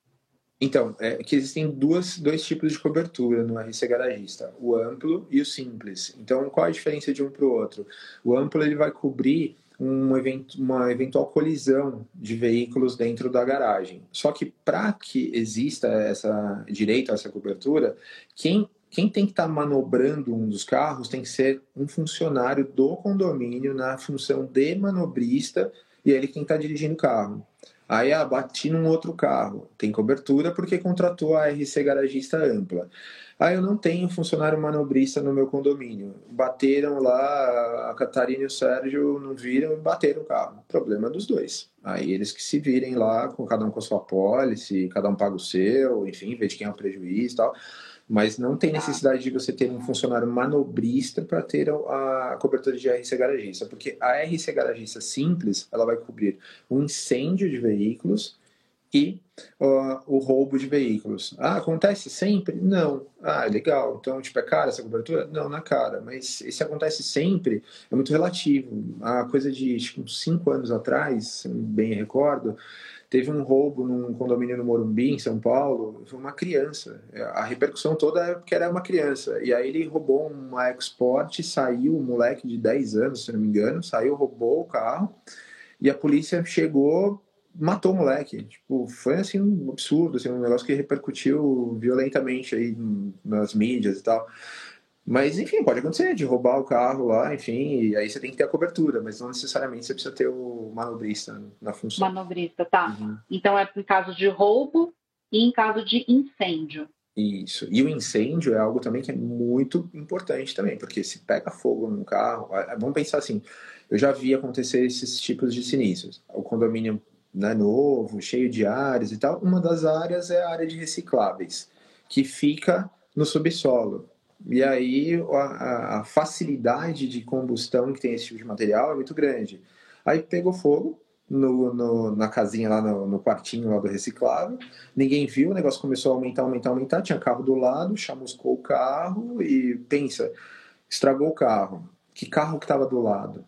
Então, é que existem duas, dois tipos de cobertura no RC Garagista, o amplo e o simples. Então, qual a diferença de um para o outro? O amplo ele vai cobrir um evento, uma eventual colisão de veículos dentro da garagem. Só que para que exista essa direito a essa cobertura, quem, quem tem que estar tá manobrando um dos carros tem que ser um funcionário do condomínio na função de manobrista e ele quem está dirigindo o carro. Aí ah, bati num outro carro, tem cobertura porque contratou a RC Garagista Ampla. Ah, eu não tenho funcionário manobrista no meu condomínio. Bateram lá, a Catarina e o Sérgio não viram e bateram o carro. Problema dos dois. Aí eles que se virem lá, com cada um com a sua pólice, cada um paga o seu, enfim, vê de quem é o prejuízo e tal mas não tem necessidade de você ter um funcionário manobrista para ter a cobertura de RC garagista, porque a RC garagista simples, ela vai cobrir o um incêndio de veículos e uh, o roubo de veículos. Ah, acontece sempre? Não. Ah, legal. Então, tipo, é cara essa cobertura? Não, não é cara. Mas se acontece sempre, é muito relativo. A coisa de, tipo, cinco anos atrás, bem recordo, Teve um roubo num condomínio no Morumbi, em São Paulo, foi uma criança. A repercussão toda é porque era uma criança. E aí ele roubou uma Export, saiu, um moleque de 10 anos, se não me engano, saiu, roubou o carro. E a polícia chegou, matou o moleque. Tipo, foi assim um absurdo, assim, um negócio que repercutiu violentamente aí nas mídias e tal. Mas, enfim, pode acontecer de roubar o carro lá, enfim, e aí você tem que ter a cobertura, mas não necessariamente você precisa ter o manobrista na função. Manobrista, tá. Uhum. Então é em caso de roubo e em caso de incêndio. Isso. E o incêndio é algo também que é muito importante também, porque se pega fogo num carro, vamos pensar assim, eu já vi acontecer esses tipos de sinistros. O condomínio né, novo, cheio de áreas e tal, uma das áreas é a área de recicláveis, que fica no subsolo. E aí a, a, facilidade de combustão que tem esse tipo de material é muito grande. Aí pegou fogo no, no, na casinha lá, no, no, quartinho lá do reciclável, ninguém viu, o negócio começou a aumentar, aumentar, aumentar, tinha carro do lado, chamuscou o carro e pensa, estragou o carro. Que carro que estava do lado?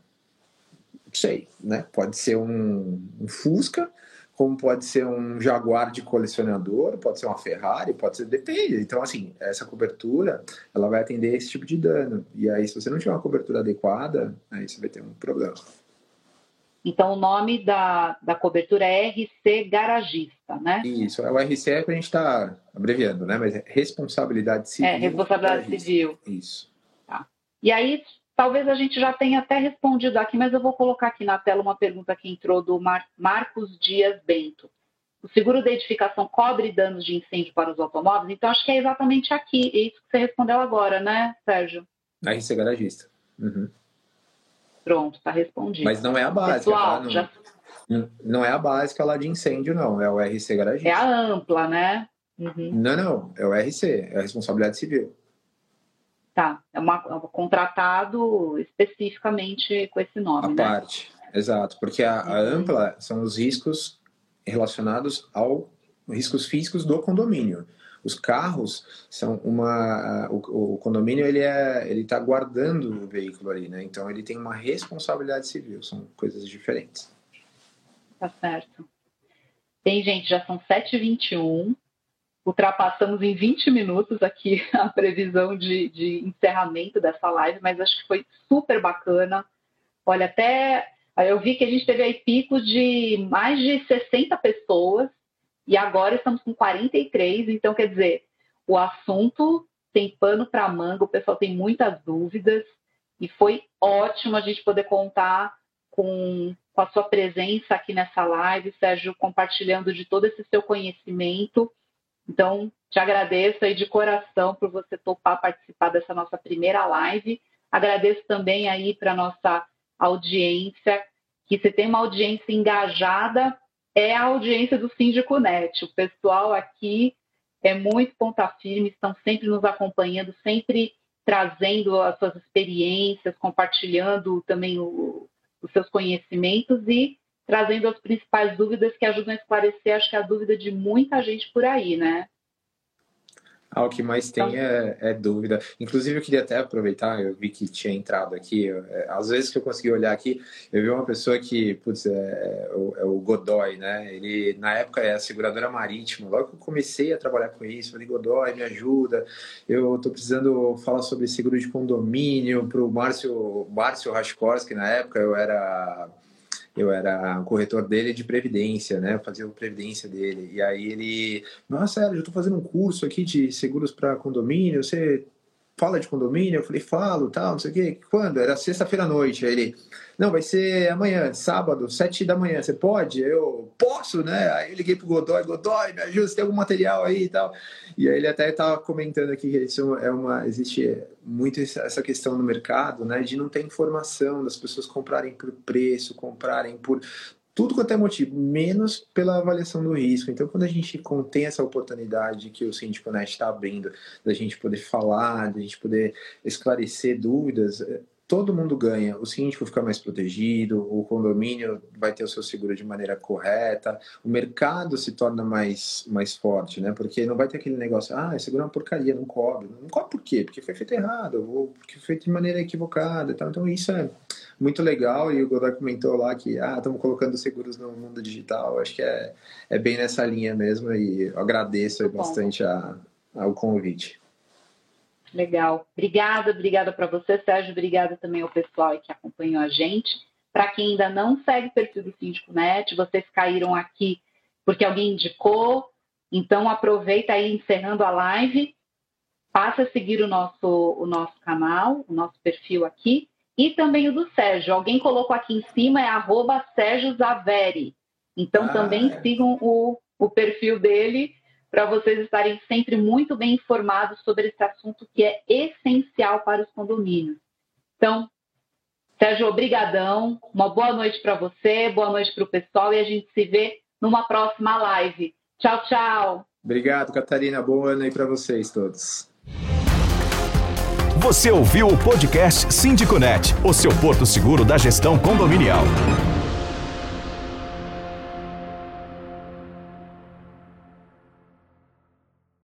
Não sei, né? Pode ser um, um Fusca, como pode ser um Jaguar de colecionador, pode ser uma Ferrari, pode ser, depende. Então, assim, essa cobertura, ela vai atender esse tipo de dano. E aí, se você não tiver uma cobertura adequada, aí você vai ter um problema. Então, o nome da, da cobertura é RC Garagista, né? Isso, é o RC é que a gente está abreviando, né? Mas é responsabilidade civil. É, responsabilidade civil. Isso. Tá. E aí, Talvez a gente já tenha até respondido aqui, mas eu vou colocar aqui na tela uma pergunta que entrou do Mar Marcos Dias Bento. O seguro de edificação cobre danos de incêndio para os automóveis? Então, acho que é exatamente aqui. É isso que você respondeu agora, né, Sérgio? Na RC Garagista. Uhum. Pronto, está respondido. Mas não é a básica, Pessoal, tá? não, já... não é a básica lá de incêndio, não. É o RC Garagista. É a ampla, né? Uhum. Não, não. É o RC, é a responsabilidade civil. Tá, é, uma, é um contratado especificamente com esse nome. A né? parte, exato, porque a, a, uhum. ampla são os riscos relacionados ao riscos físicos do condomínio. Os carros são uma, o, o condomínio ele é, ele está guardando o veículo ali, né? Então ele tem uma responsabilidade civil, são coisas diferentes. Tá certo. Bem, gente, já são 7h21 ultrapassamos em 20 minutos aqui [laughs] a previsão de, de encerramento dessa live, mas acho que foi super bacana. Olha, até eu vi que a gente teve aí picos de mais de 60 pessoas e agora estamos com 43, então quer dizer, o assunto tem pano para manga, o pessoal tem muitas dúvidas e foi ótimo a gente poder contar com, com a sua presença aqui nessa live, Sérgio, compartilhando de todo esse seu conhecimento então, te agradeço aí de coração por você topar participar dessa nossa primeira live. Agradeço também aí para nossa audiência, que se tem uma audiência engajada, é a audiência do Síndico Net. O pessoal aqui é muito ponta firme, estão sempre nos acompanhando, sempre trazendo as suas experiências, compartilhando também o, os seus conhecimentos e trazendo as principais dúvidas que ajudam a esclarecer, acho que a dúvida de muita gente por aí, né? Ah, o que mais tem então é, é, dúvida. Inclusive, eu queria até aproveitar, eu vi que tinha entrado aqui. É, às vezes que eu consegui olhar aqui, eu vi uma pessoa que, putz, é, é, o, é Godoy, né? Ele, na época, é a seguradora marítima. Logo que eu comecei a trabalhar com isso, falei, Godoy, me ajuda. Eu estou precisando falar sobre seguro de condomínio para o Márcio, Márcio Raskorski, na época eu era eu era corretor dele de previdência, né? Eu fazia previdência dele. E aí ele, nossa, sério, eu estou fazendo um curso aqui de seguros para condomínio. Você fala de condomínio? Eu falei, falo, tal, não sei o quê. Quando? Era sexta-feira à noite. Aí ele, não, vai ser amanhã, sábado, sete da manhã. Você pode? Eu posso, né? Aí eu liguei pro Godoy, Godoy, me ajuda, você tem algum material aí e tal. E aí ele até estava comentando aqui que isso é uma, existe muito essa questão no mercado, né? De não ter informação, das pessoas comprarem por preço, comprarem por tudo quanto é motivo, menos pela avaliação do risco. Então, quando a gente contém essa oportunidade que o Síndico Net está abrindo, da gente poder falar, da gente poder esclarecer dúvidas, é, todo mundo ganha. O síndico fica mais protegido, o condomínio vai ter o seu seguro de maneira correta, o mercado se torna mais, mais forte, né? Porque não vai ter aquele negócio, ah, esse seguro é uma porcaria, não cobre. Não cobre por quê? Porque foi feito errado, ou porque foi feito de maneira equivocada. Então, então isso é muito legal e o Godoy comentou lá que ah, estamos colocando seguros no mundo digital. Acho que é, é bem nessa linha mesmo e agradeço bastante a, ao convite. Legal. Obrigada, obrigada para você, Sérgio. Obrigada também ao pessoal que acompanhou a gente. Para quem ainda não segue o perfil do Síndico Net, vocês caíram aqui porque alguém indicou. Então aproveita aí encerrando a live, passa a seguir o nosso, o nosso canal, o nosso perfil aqui e também o do Sérgio. Alguém colocou aqui em cima, é arroba Sérgio Zaveri. Então ah, também é. sigam o, o perfil dele para vocês estarem sempre muito bem informados sobre esse assunto que é essencial para os condomínios. Então, Sérgio, obrigadão. Uma boa noite para você, boa noite para o pessoal e a gente se vê numa próxima live. Tchau, tchau. Obrigado, Catarina. Boa noite para vocês todos. Você ouviu o podcast Síndico Net, o seu porto seguro da gestão condominial.